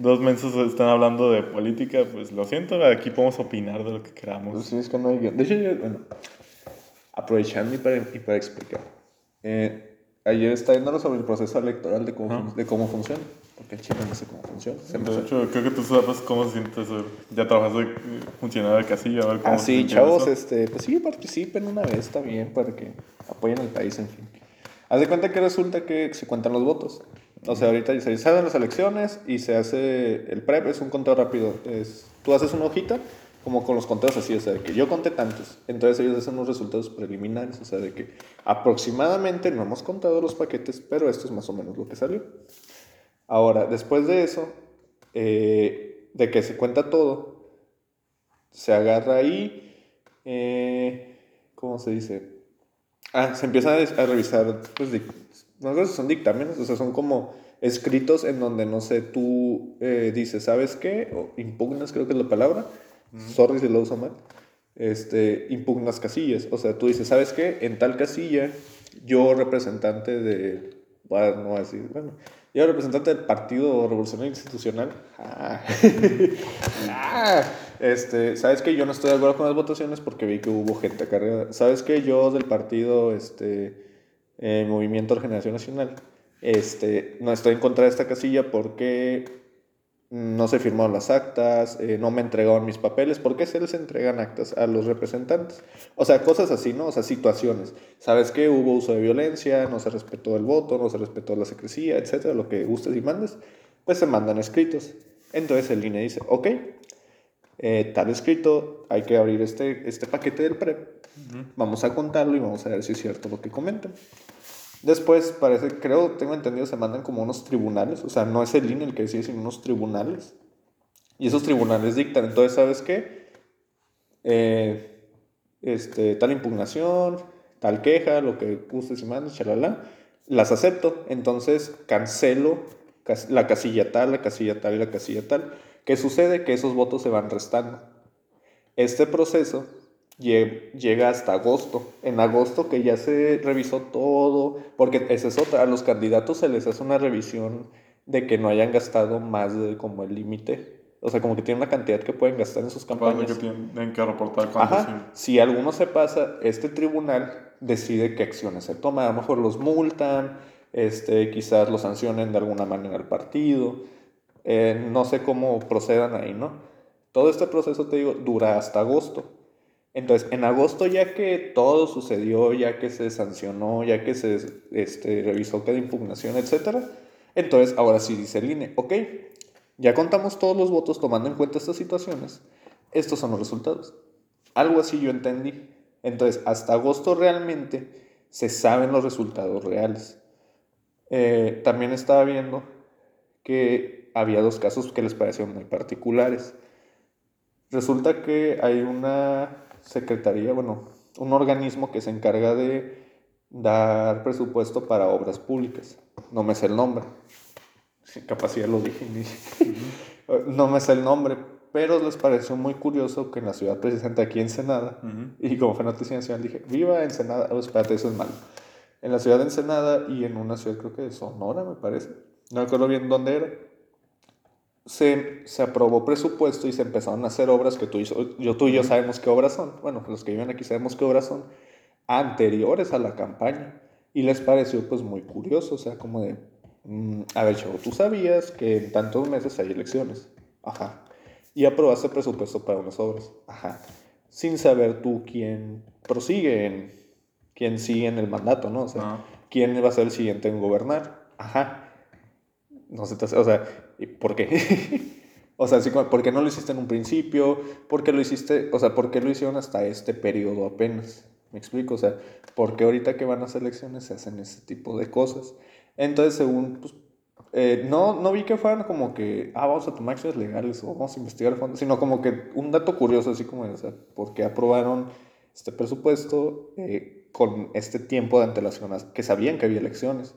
dos mensos están hablando de política, pues lo siento, aquí podemos opinar de lo que queramos. sí, es que no hay guion. De hecho, yo, bueno, aprovechando y para, y para explicar. Eh, ayer estaba viendo sobre el proceso electoral de cómo, fun- de cómo funciona. Porque el chile no sé cómo funciona. De hecho, creo que tú sabes cómo se siente ser. Ya trabajas de funcionario de casilla, a ver cómo Ah, sí, chavos, eso. este, pues sí, participen una vez, está bien, para que apoyen al país, en fin. Haz de cuenta que resulta que se cuentan los votos. O sea, ahorita se las elecciones y se hace el PREP, es un conteo rápido. Es, tú haces una hojita, como con los conteos así, o sea, de que yo conté tantos. Entonces ellos hacen unos resultados preliminares, o sea, de que aproximadamente no hemos contado los paquetes, pero esto es más o menos lo que salió. Ahora, después de eso, eh, de que se cuenta todo, se agarra ahí, eh, ¿cómo se dice? Ah, se empiezan a, revisar, pues, dic- no sé si son dictámenes, o sea, son como escritos en donde, no sé, tú eh, dices, ¿sabes qué? O impugnas, creo que es la palabra, sorry si lo uso mal, este, impugnas casillas, o sea, tú dices, ¿sabes qué? En tal casilla, yo representante de, bueno, no voy a decir, bueno, yo representante del Partido Revolucionario Institucional, ah, Ah, este, ¿sabes que Yo no estoy de acuerdo con las votaciones porque vi que hubo gente cargada. ¿Sabes que Yo del partido este, eh, Movimiento Regeneración Nacional este, no estoy en contra de esta casilla porque no se firmaron las actas, eh, no me entregaron mis papeles. ¿Por qué se les entregan actas a los representantes? O sea, cosas así, ¿no? O sea, situaciones. ¿Sabes que Hubo uso de violencia, no se respetó el voto, no se respetó la secrecía, etcétera, lo que gustes y mandes, pues se mandan escritos. Entonces el INE dice, ok, eh, tal escrito, hay que abrir este, este paquete del PREP, vamos a contarlo y vamos a ver si es cierto lo que comentan. Después, parece, creo, tengo entendido, se mandan como unos tribunales, o sea, no es el INE el que decide, sino unos tribunales. Y esos tribunales dictan, entonces, ¿sabes qué? Eh, este, tal impugnación, tal queja, lo que gustes y mandes, chalala, las acepto, entonces cancelo la casilla tal, la casilla tal y la casilla tal. ¿Qué sucede? Que esos votos se van restando. Este proceso llega hasta agosto. En agosto que ya se revisó todo, porque esa es otra, a los candidatos se les hace una revisión de que no hayan gastado más de como el límite. O sea, como que tienen una cantidad que pueden gastar en sus campañas. que tienen que reportar Ajá. Si alguno se pasa, este tribunal decide qué acciones se toman. A lo mejor los multan, este, quizás los sancionen de alguna manera al partido. Eh, no sé cómo procedan ahí, ¿no? Todo este proceso, te digo, dura hasta agosto. Entonces, en agosto, ya que todo sucedió, ya que se sancionó, ya que se este, revisó cada impugnación, etc., entonces ahora sí dice el INE, ok, ya contamos todos los votos tomando en cuenta estas situaciones, estos son los resultados. Algo así yo entendí. Entonces, hasta agosto realmente se saben los resultados reales. Eh, también estaba viendo que había dos casos que les parecieron muy particulares. Resulta que hay una secretaría, bueno, un organismo que se encarga de dar presupuesto para obras públicas. No me sé el nombre. capacidad lo dije. no me sé el nombre, pero les pareció muy curioso que en la ciudad precisamente aquí en Ensenada, y como fue noticia nacional dije, viva Ensenada, oh, espérate, eso es malo. En la ciudad de Ensenada y en una ciudad creo que de Sonora, me parece, no recuerdo bien dónde era, se, se, aprobó presupuesto y se empezaron a hacer obras que tú y yo, tú y yo sabemos qué obras son, bueno, los que viven aquí sabemos qué obras son, anteriores a la campaña. Y les pareció pues muy curioso, o sea, como de, mm, a ver, chavo, tú sabías que en tantos meses hay elecciones. Ajá. Y aprobaste presupuesto para unas obras. Ajá. Sin saber tú quién prosigue en, quién sigue en el mandato, ¿no? O sea, quién va a ser el siguiente en gobernar. Ajá. No sé, o sea, ¿por qué? o sea, ¿por qué no lo hiciste en un principio? ¿Por qué lo hiciste? O sea, ¿por qué lo hicieron hasta este periodo apenas? ¿Me explico? O sea, ¿por qué ahorita que van a elecciones se hacen ese tipo de cosas? Entonces, según, pues, eh, no, no vi que fueran como que, ah, vamos a tomar acciones legales o vamos a investigar a fondo, sino como que un dato curioso, así como, o sea, ¿por qué aprobaron este presupuesto eh, con este tiempo de antelación, que sabían que había elecciones?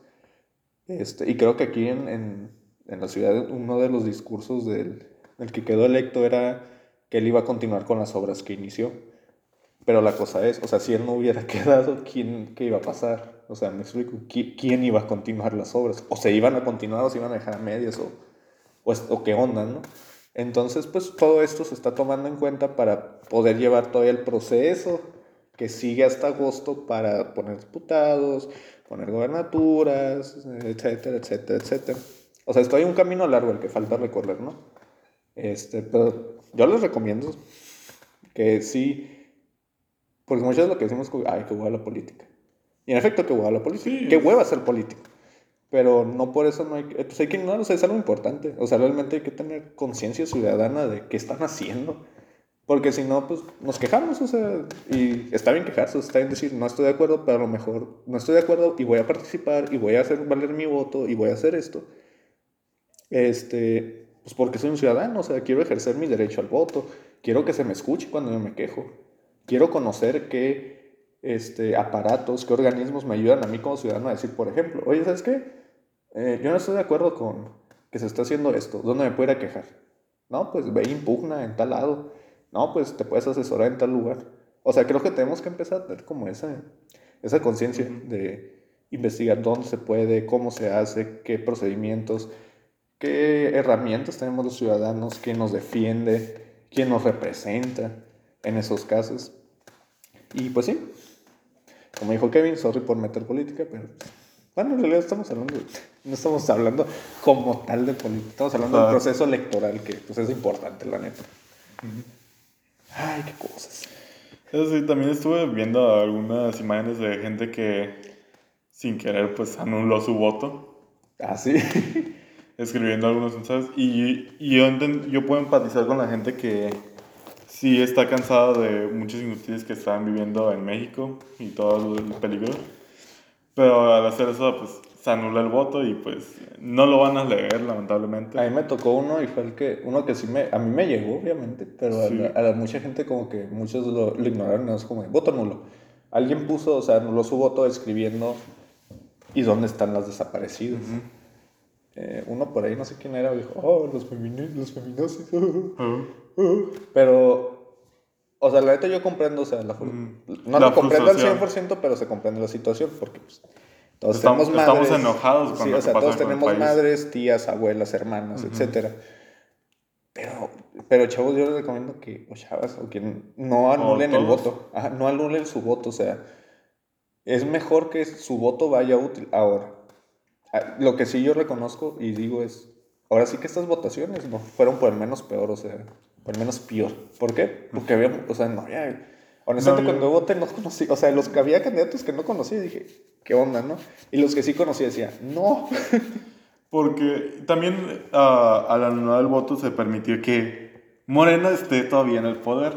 Este, y creo que aquí en, en, en la ciudad uno de los discursos del, del que quedó electo era que él iba a continuar con las obras que inició. Pero la cosa es, o sea, si él no hubiera quedado, ¿quién, ¿qué iba a pasar? O sea, me explico, ¿quién iba a continuar las obras? ¿O se iban a continuar o se iban a dejar a medias? ¿O, o, o qué onda, no? Entonces, pues todo esto se está tomando en cuenta para poder llevar todavía el proceso que sigue hasta agosto para poner diputados, poner gobernaturas, etcétera, etcétera, etcétera. O sea, esto hay un camino largo el que falta recorrer, ¿no? Este, pero yo les recomiendo que sí porque muchas veces lo que decimos es, ay, qué hueva la política. Y en efecto, qué hueva la política. Qué hueva ser político. Pero no por eso no hay que... Pues hay que ignorar, o sea, es algo importante. O sea, realmente hay que tener conciencia ciudadana de qué están haciendo. Porque si no, pues nos quejamos, o sea, y está bien quejarse, está bien decir, no estoy de acuerdo, pero a lo mejor no estoy de acuerdo y voy a participar y voy a hacer valer mi voto y voy a hacer esto. Este, pues porque soy un ciudadano, o sea, quiero ejercer mi derecho al voto, quiero que se me escuche cuando yo me quejo. Quiero conocer qué este, aparatos, qué organismos me ayudan a mí como ciudadano a decir, por ejemplo, oye, ¿sabes qué? Eh, yo no estoy de acuerdo con que se está haciendo esto. ¿Dónde me pudiera quejar? No, pues ve impugna en tal lado. No, pues te puedes asesorar en tal lugar. O sea, creo que tenemos que empezar a tener como esa, esa conciencia de investigar dónde se puede, cómo se hace, qué procedimientos, qué herramientas tenemos los ciudadanos, quién nos defiende, quién nos representa en esos casos. Y pues sí, como dijo Kevin, sorry por meter política, pero bueno, en realidad estamos hablando, no estamos hablando como tal de política, estamos hablando del proceso electoral, que pues es importante, la neta. Ay, qué cosas. Eso sí, también estuve viendo algunas imágenes de gente que sin querer pues anuló su voto. Ah, sí. Escribiendo algunos mensajes. Y, y yo, yo puedo empatizar con la gente que sí está cansado de muchas injusticias que están viviendo en México y todo el peligro. Pero al hacer eso, pues se anula el voto y pues no lo van a leer, lamentablemente. A mí me tocó uno y fue el que, uno que sí me, a mí me llegó, obviamente, pero a, la, mucha gente como que muchos lo, ignoraron, es como, voto nulo. Alguien puso, o sea, anuló su voto escribiendo, ¿y dónde están las desaparecidas? Eh, uno por ahí, no sé quién era, dijo, oh, los, femini los feminazis. Pero, o sea, la neta yo comprendo, o sea, la, no lo comprendo al 100%, pero se comprende la situación, porque pues, todos estamos, tenemos madres. Estamos enojados con sí, o sea, todos tenemos madres, tías, abuelas, hermanas, etcétera. Pero, pero chavos, yo les recomiendo que, o chavas, o que no anulen el voto. no anulen su voto, o sea, es mejor que su voto vaya útil. Ahora, lo que sí yo reconozco y digo es, ahora sí que estas votaciones no fueron por el menos peor, o sea, por el menos peor. ¿Por qué? Porque había, o sea, no había, Honestamente, No, yo- cuando voté no conocí, o sea, los que había candidatos que no conocía, dije, ¿qué onda, no? Y los que sí conocía decía, no. Porque también ah, al anular el voto se permitió que Morena esté todavía en el poder.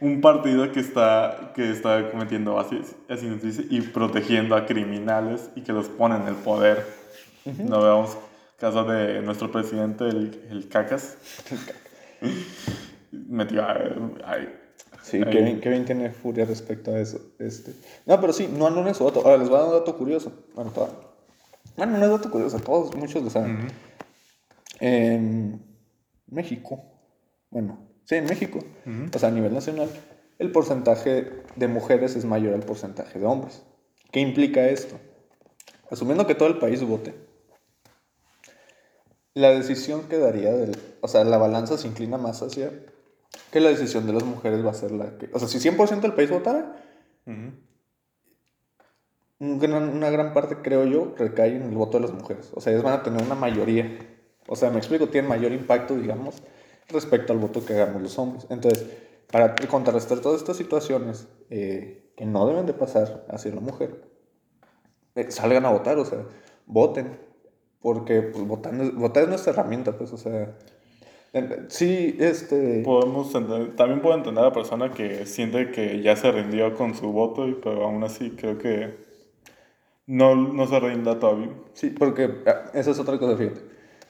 Un partido que está, que está cometiendo asesinatos y protegiendo a criminales y que los pone en el poder. No veamos caso de nuestro presidente, el, el Cacas. Metió a... ay, Sí, Ahí. Kevin, Kevin tiene furia respecto a eso. Este. No, pero sí, no anulen su. Ahora les voy a dar un dato curioso. Bueno, bueno, no es dato curioso, todos, muchos lo saben. En México, bueno, sí, en México, o sea, a nivel nacional, el porcentaje de mujeres es mayor al porcentaje de hombres. ¿Qué implica esto? Asumiendo que todo el país vote, la decisión quedaría del, o sea, la balanza se inclina más hacia que la decisión de las mujeres va a ser la que, o sea, si 100% del país votara, Ujú. un gran- una gran parte, creo yo, recae en el voto de las mujeres. O sea, ellas van a tener una mayoría. O sea, me explico, tienen mayor impacto, digamos, respecto al voto que hagamos los hombres. Entonces, para contrarrestar todas estas situaciones eh, que no deben de pasar hacia la mujer, eh, salgan a votar, o sea, voten. Porque pues, votar, votar es nuestra herramienta, pues, o sea... Sí, este... Podemos entender- también puedo entender a la persona que siente que ya se rindió con su voto, y- pero aún así creo que no, no se rinda todavía. Sí, porque ah, esa es otra cosa, fíjate.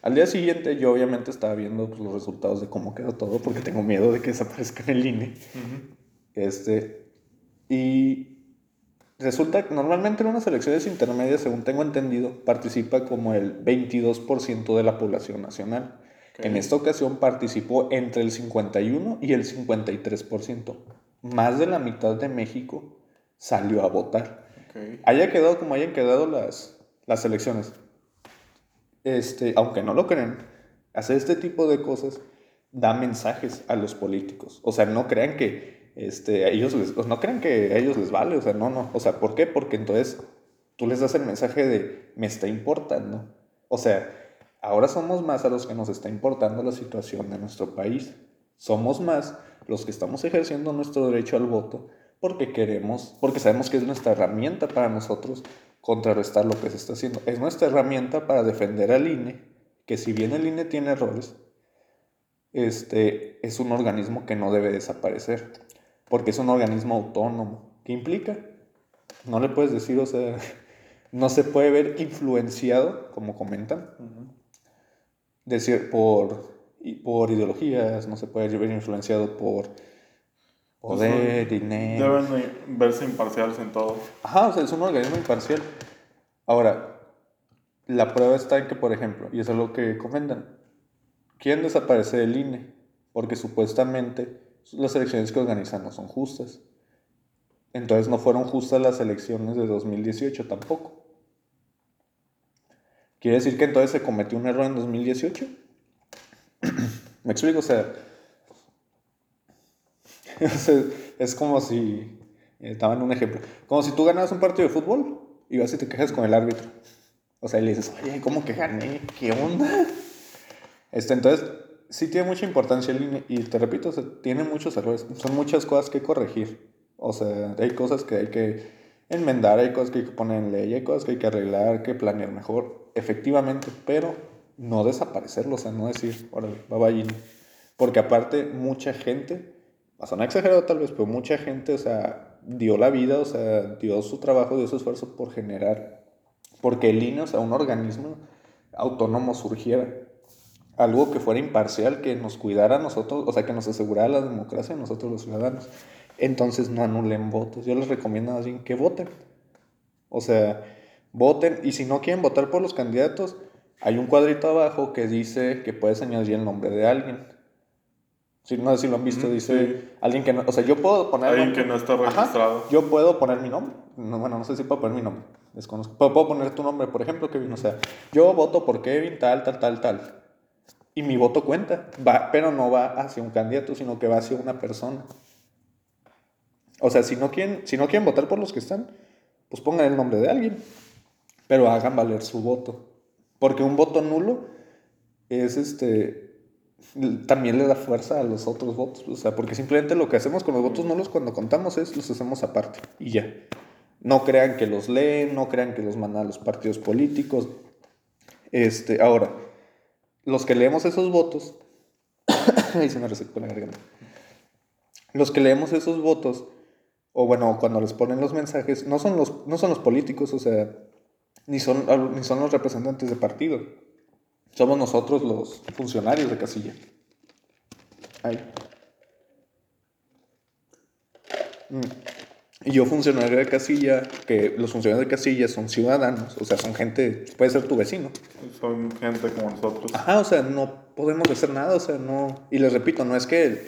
Al día siguiente yo obviamente estaba viendo pues, los resultados de cómo quedó todo, porque tengo miedo de que desaparezca en el INE. Este, y resulta que normalmente en unas elecciones intermedias, según tengo entendido, participa como el 22% de la población nacional. En esta ocasión participó entre el 51 y el 53%. Más de la mitad de México salió a votar Ok. haya quedado como hayan quedado las, las elecciones, este, aunque no lo crean, hacer este tipo de cosas da mensajes a los políticos. O sea, no crean que este, a ellos les, no crean que a ellos les vale. O sea, no, no. O sea, ¿por qué? Porque entonces tú les das el mensaje de me está importando. O sea, ahora somos más a los que nos está importando la situación de nuestro país. Somos más los que estamos ejerciendo nuestro derecho al voto porque queremos, porque sabemos que es nuestra herramienta para nosotros contrarrestar lo que se está haciendo. Es nuestra herramienta para defender al INE, que si bien el INE tiene errores, este, es un organismo que no debe desaparecer, porque es un organismo autónomo. ¿Qué implica? No le puedes decir, o sea, no se puede ver influenciado, como comentan, decir, por, por ideologías, no se puede ver influenciado por poder, dinero. Deben de verse imparciales en todo. Ajá, o sea, es un organismo imparcial. Ahora, la prueba está en que, por ejemplo, y eso es lo que comentan, quieren desaparecer el INE porque supuestamente las elecciones que organizan no son justas. Entonces no fueron justas las elecciones de 2018 tampoco. ¿Quiere decir que entonces se cometió un error en 2018? ¿Me explico? O sea, es como si, eh, estaba en un ejemplo, como si tú ganas un partido de fútbol y vas y te quejas con el árbitro. O sea, y le dices, oye, ¿cómo que gané? ¿Qué onda? Este, entonces, sí tiene mucha importancia y te repito, o sea, tiene muchos errores, son muchas cosas que corregir. O sea, hay cosas que hay que enmendar, hay cosas que hay que poner en ley, hay cosas que hay que arreglar, que planear mejor, efectivamente, pero no desaparecerlo, o sea, no decir, órale, bye bye. Porque aparte, mucha gente, a sonar exagerado tal vez, pero mucha gente, o sea, dio la vida, o sea, dio su trabajo, dio su esfuerzo por generar, porque el INE, o sea, un organismo autónomo surgiera. Algo que fuera imparcial, que nos cuidara a nosotros, o sea, que nos asegurara la democracia a nosotros los ciudadanos. Entonces no anulen votos. Yo les recomiendo más bien que voten. O sea, voten. Y si no quieren votar por los candidatos, hay un cuadrito abajo que dice que puedes añadir el nombre de alguien. Si no sé si lo han visto, dice sí. alguien que no. O sea, yo puedo poner. Alguien nombre- que no está Ajá, registrado. yo puedo poner mi nombre. No, bueno, no sé si puedo poner mi nombre. Desconozco. Pero puedo poner tu nombre, por ejemplo, Kevin. O sea, yo voto por Kevin, tal, tal, tal, tal. Y mi voto cuenta. Va, pero no va hacia un candidato, sino que va hacia una persona. O sea, si no quieren, si no quieren votar por los que están, pues pongan el nombre de alguien. Pero hagan valer su voto. Porque un voto nulo es este. también le da fuerza a los otros votos. O sea, porque simplemente lo que hacemos con los votos nulos cuando contamos es los hacemos aparte y ya. No crean que los leen, no crean que los mandan a los partidos políticos. Este, ahora, los que leemos esos votos, ahí se me resecó la garganta. Los que leemos esos votos, o bueno, cuando les ponen los mensajes, no son los, no son los políticos, o sea, ni son, ni son los representantes de partido. Somos nosotros los funcionarios de casilla. Ahí. Mm. Y yo funcionario de casilla, que los funcionarios de casilla son ciudadanos, o sea, son gente, puede ser tu vecino. Son gente como nosotros. Ajá, o sea, no podemos hacer nada, o sea, no... Y les repito, no es que el,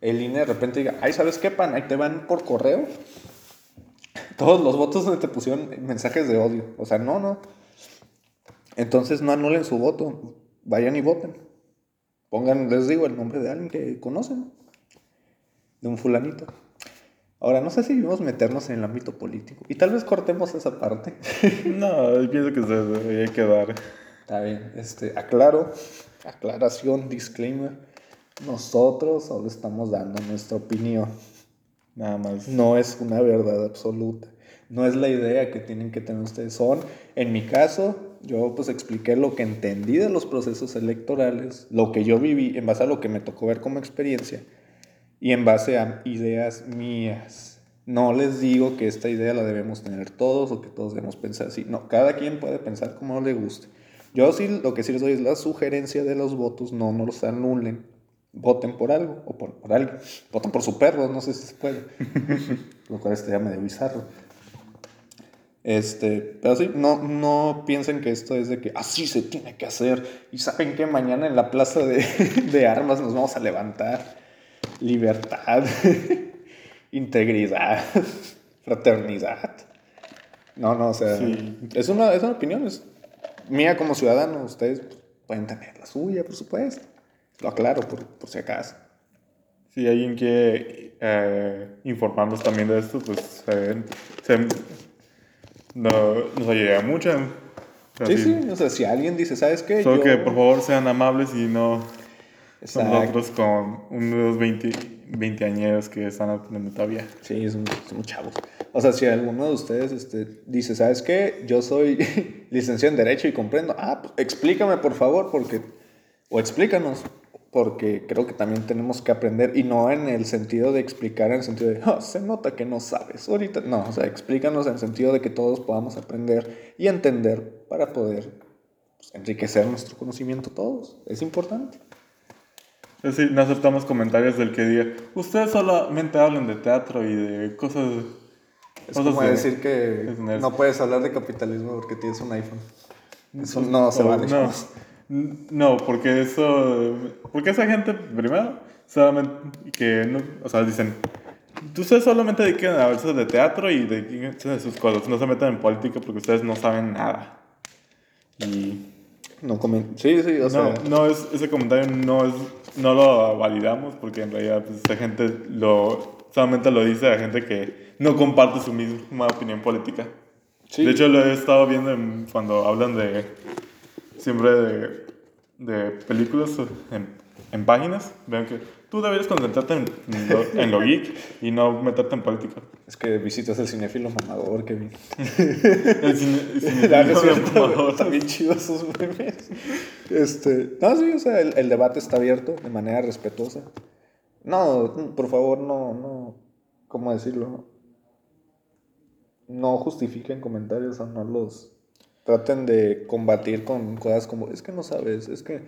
el INE de repente diga, ay, ¿sabes qué, pan? Ahí te van por correo. Todos los votos donde te pusieron mensajes de odio. O sea, no, no. Entonces no anulen su voto. Vayan y voten. Pongan, les digo, el nombre de alguien que conocen. De un fulanito. Ahora, no sé si debemos meternos en el ámbito político. Y tal vez cortemos esa parte. no, pienso que se debería quedar. Está bien. Este, aclaro. Aclaración, disclaimer. Nosotros solo estamos dando nuestra opinión. Nada más. No es una verdad absoluta. No es la idea que tienen que tener ustedes. Son, en mi caso, yo pues expliqué lo que entendí de los procesos electorales, lo que yo viví en base a lo que me tocó ver como experiencia y en base a ideas mías. No les digo que esta idea la debemos tener todos o que todos debemos pensar así. No, cada quien puede pensar como le guste. Yo sí, lo que sí les doy es la sugerencia de los votos, no, no los anulen. Voten por algo o por, por algo. Voten por su perro, no sé si se puede. lo cual estaría medio bizarro. Este, pero sí, no, no piensen que esto es de que así se tiene que hacer. Y saben que mañana en la plaza de, de armas nos vamos a levantar libertad, integridad, fraternidad. No, no, o sea, es, una, es una opinión, es mía como ciudadano, ustedes pueden tener la suya, por supuesto. Lo aclaro por, por si acaso. Si alguien quiere eh, informarnos también de esto, pues no, nos ayudaría mucho. Sí, sí, o sea, si alguien dice, ¿sabes qué? Solo que por favor sean amables y no nosotros con unos 20, 20 añeros que están aprendiendo todavía. Sí, son, son chavos. O sea, si alguno de ustedes este, dice, ¿sabes qué? Yo soy licenciado en Derecho y comprendo. Ah, pues, explícame por favor, porque... O explícanos, porque creo que también tenemos que aprender y no en el sentido de explicar en el sentido de, oh, se nota que no sabes ahorita. No, o sea, explícanos en el sentido de que todos podamos aprender y entender para poder pues, enriquecer nuestro conocimiento todos. Es importante. Es decir, no aceptamos comentarios del que diga, ustedes solamente hablan de teatro y de cosas... Es como decir que no puedes hablar de capitalismo porque tienes un iPhone. Eso no se vale. No, no, porque eso... Porque esa gente, primero, solamente que... No, o sea, dicen, ustedes solamente dedican a hablar de teatro y de, de sus cosas. No se metan en política porque ustedes no saben nada. Y... No comen... Sí, sí, o sea... No, es, ese comentario no es no lo validamos porque en realidad pues, esa gente lo, solamente lo dice a gente que no comparte su misma opinión política. De hecho, lo he estado viendo cuando hablan de siempre de, de películas en, en, páginas. Vean que tú deberías concentrarte en, en, lo, geek y no meterte en política. Es que visitas el cinéfilo mamador, Kevin. el cinéfilo mamador. También chido esos memes. Este, no, sí, o sea, el, el, debate está abierto de manera respetuosa. No, por favor, no, no, ¿cómo decirlo? No justifiquen comentarios o no los traten de combatir con cosas como, es que no sabes, es que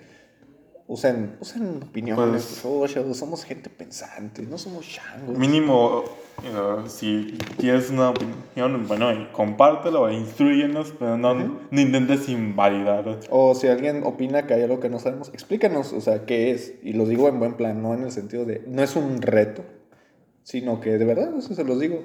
usen, usen opiniones, pues, somos gente pensante, no somos changos. Mínimo, uh, si tienes una opinión, bueno, compártelo, instruyenos, pero no, no, intentes invalidar. O si alguien opina que hay algo que no sabemos, explícanos, o sea, qué es, y lo digo en buen plan, no en el sentido de, no es un reto, sino que de verdad, eso se los digo,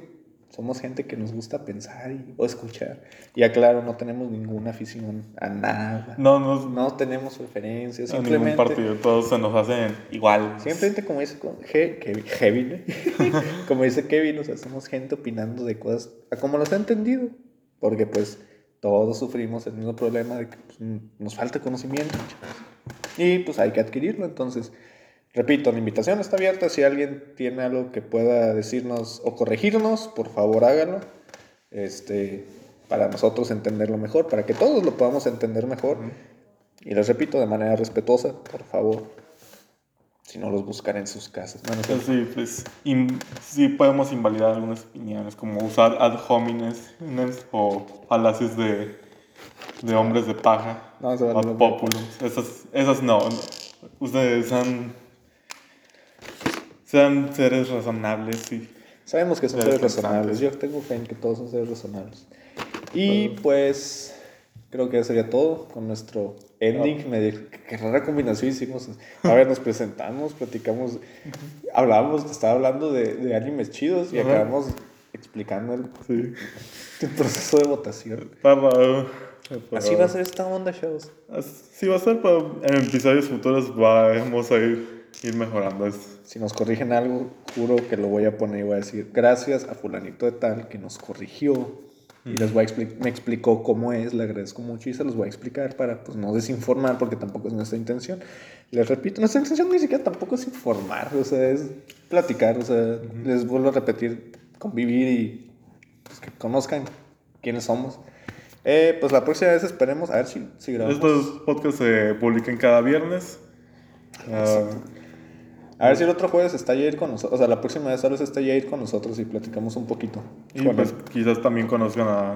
somos gente que nos gusta pensar y, o escuchar. Y aclaro, no tenemos ninguna afición a nada. No, no, no tenemos preferencias. Simplemente, ningún partido, todos se nos hacen igual. Simplemente como dice Kevin, como dice Kevin, o sea, somos gente opinando de cosas a como los ha entendido. Porque pues todos sufrimos el mismo problema de que pues, nos falta conocimiento. Y pues hay que adquirirlo. Entonces, repito, la invitación está abierta. Si alguien tiene algo que pueda decirnos o corregirnos, por favor háganlo. Este, para nosotros entenderlo mejor, para que todos lo podamos entender mejor. Y les repito, de manera respetuosa, por favor, si no los buscar en sus casas. No, no sé. Pero sí, pues, in- sí podemos invalidar algunas opiniones, como usar ad homines o falacias de, de hombres de paja. No, ad populums. Esas, esas no. Ustedes sean, sean seres razonables y Sabemos que son Seres seres razonables. Yo tengo fe en que todos son seres razonables. Y pues creo que eso sería todo con nuestro ending. Me di- qué rara combinación hicimos. A ver, nos presentamos, platicamos, hablamos, estaba hablando de, de animes chidos y acabamos explicando el, sí. el proceso de votación. Para, Así va a ser esta onda, shows. Así va a ser, pero en episodios futuros vamos a ir, ir mejorando esto. Si nos corrigen algo, juro que lo voy a poner y voy a decir gracias a fulanito de tal que nos corrigió y les voy a me explicó cómo es, le agradezco mucho y se los voy a explicar para pues no desinformar porque tampoco es nuestra intención. Les repito, nuestra intención ni siquiera tampoco es informar, o sea, es platicar, o sea, les vuelvo a repetir, convivir y pues, que conozcan quiénes somos. Eh, pues la próxima vez esperemos, a ver si, si grabamos. Estos podcasts se publican cada viernes. Ah, A ver si el otro jueves está Jair con nosotros. O sea, la próxima vez tal vez está Jair con nosotros y platicamos un poquito. y con pues él. quizás también conozcan a,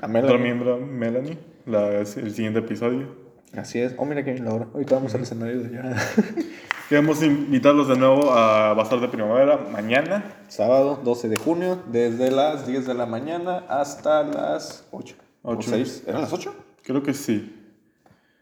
A Melanie. otra miembro, Melanie, la, el siguiente episodio. Así es. Oh, mira que bien la hora. Ahorita vamos al escenario de ya. Queremos invitarlos de nuevo a Bazar de Primavera mañana. Sábado 12 de junio, desde las 10 de la mañana hasta las 8. Ocho. ¿O 6? ¿Eran las 8? Creo que sí.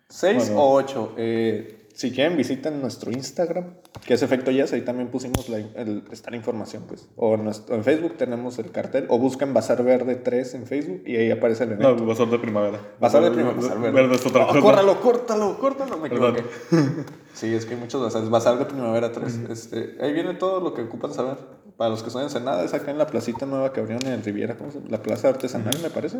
6 Bueno. o 8. Eh, si quieren, visiten nuestro Instagram, que es Efecto Jazz. Ahí también pusimos la, el, está la información, pues. O en, nuestro- en Facebook tenemos el cartel. O buscan Bazar Verde 3 en Facebook y ahí aparece el evento. No, Bazar de Primavera. Bazar de primavera. Bazar verde. Verde es otra Oh. Córralo, córtalo, córtalo. Me equivoqué. sí, es que hay muchos bazares. Bazar de primavera 3. este, ahí viene todo lo que ocupan saber. Para los que son en Ensenada, es acá en la placita nueva que abrieron en el Riviera. ¿cómo se llama? La plaza artesanal, me parece.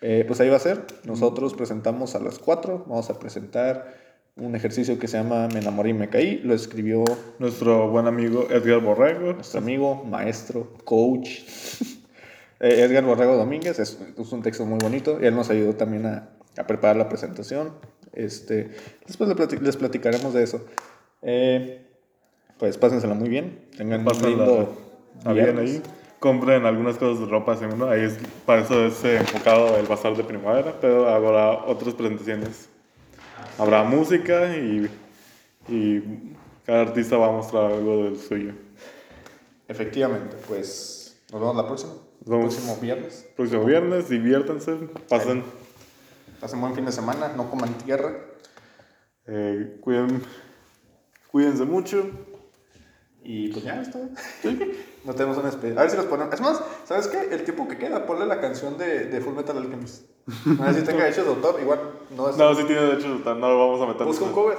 Eh, pues ahí va a ser. Nosotros presentamos a las 4. Vamos a presentar un ejercicio que se llama Me enamoré y me caí. Lo escribió Nuestro buen amigo Edgar Borrego. nuestro amigo, maestro, coach, eh, Edgar Borrego Domínguez. Es, es un texto muy bonito y él nos ayudó también a, a preparar la presentación. Este, después les platicaremos de eso. Eh, pues pásensela muy bien. Tengan un lindo bien ahí. Compren algunas cosas de ropa según Ahí es, para eso es enfocado el bazar de primavera, pero habrá otras presentaciones. Habrá música y, y cada artista va a mostrar algo del suyo. Efectivamente, pues nos vemos la próxima. Nos vemos. próximo viernes. Próximo viernes, diviértanse, pasen, Pasen buen fin de semana, no coman tierra. eh, cuiden, cuídense mucho. Y pues ya está. no tenemos una despedida. A ver si los ponemos. Es más, ¿sabes qué? El tiempo que queda, ponle la canción de, de Full Metal Alchemist. Si tenga derechos de autor, igual no es. No, sí tiene derecho a soltar, no lo vamos a meter. Busca un cover.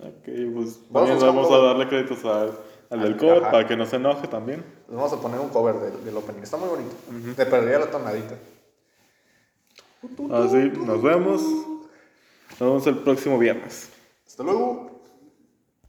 Ok, pues también vamos a darle créditos al, al del cover ajá. para que no se enoje también. Les vamos a poner un cover del, del opening. Está muy bonito. Te perdería la tonadita. Así, nos vemos. Nos vemos el próximo viernes. Hasta luego.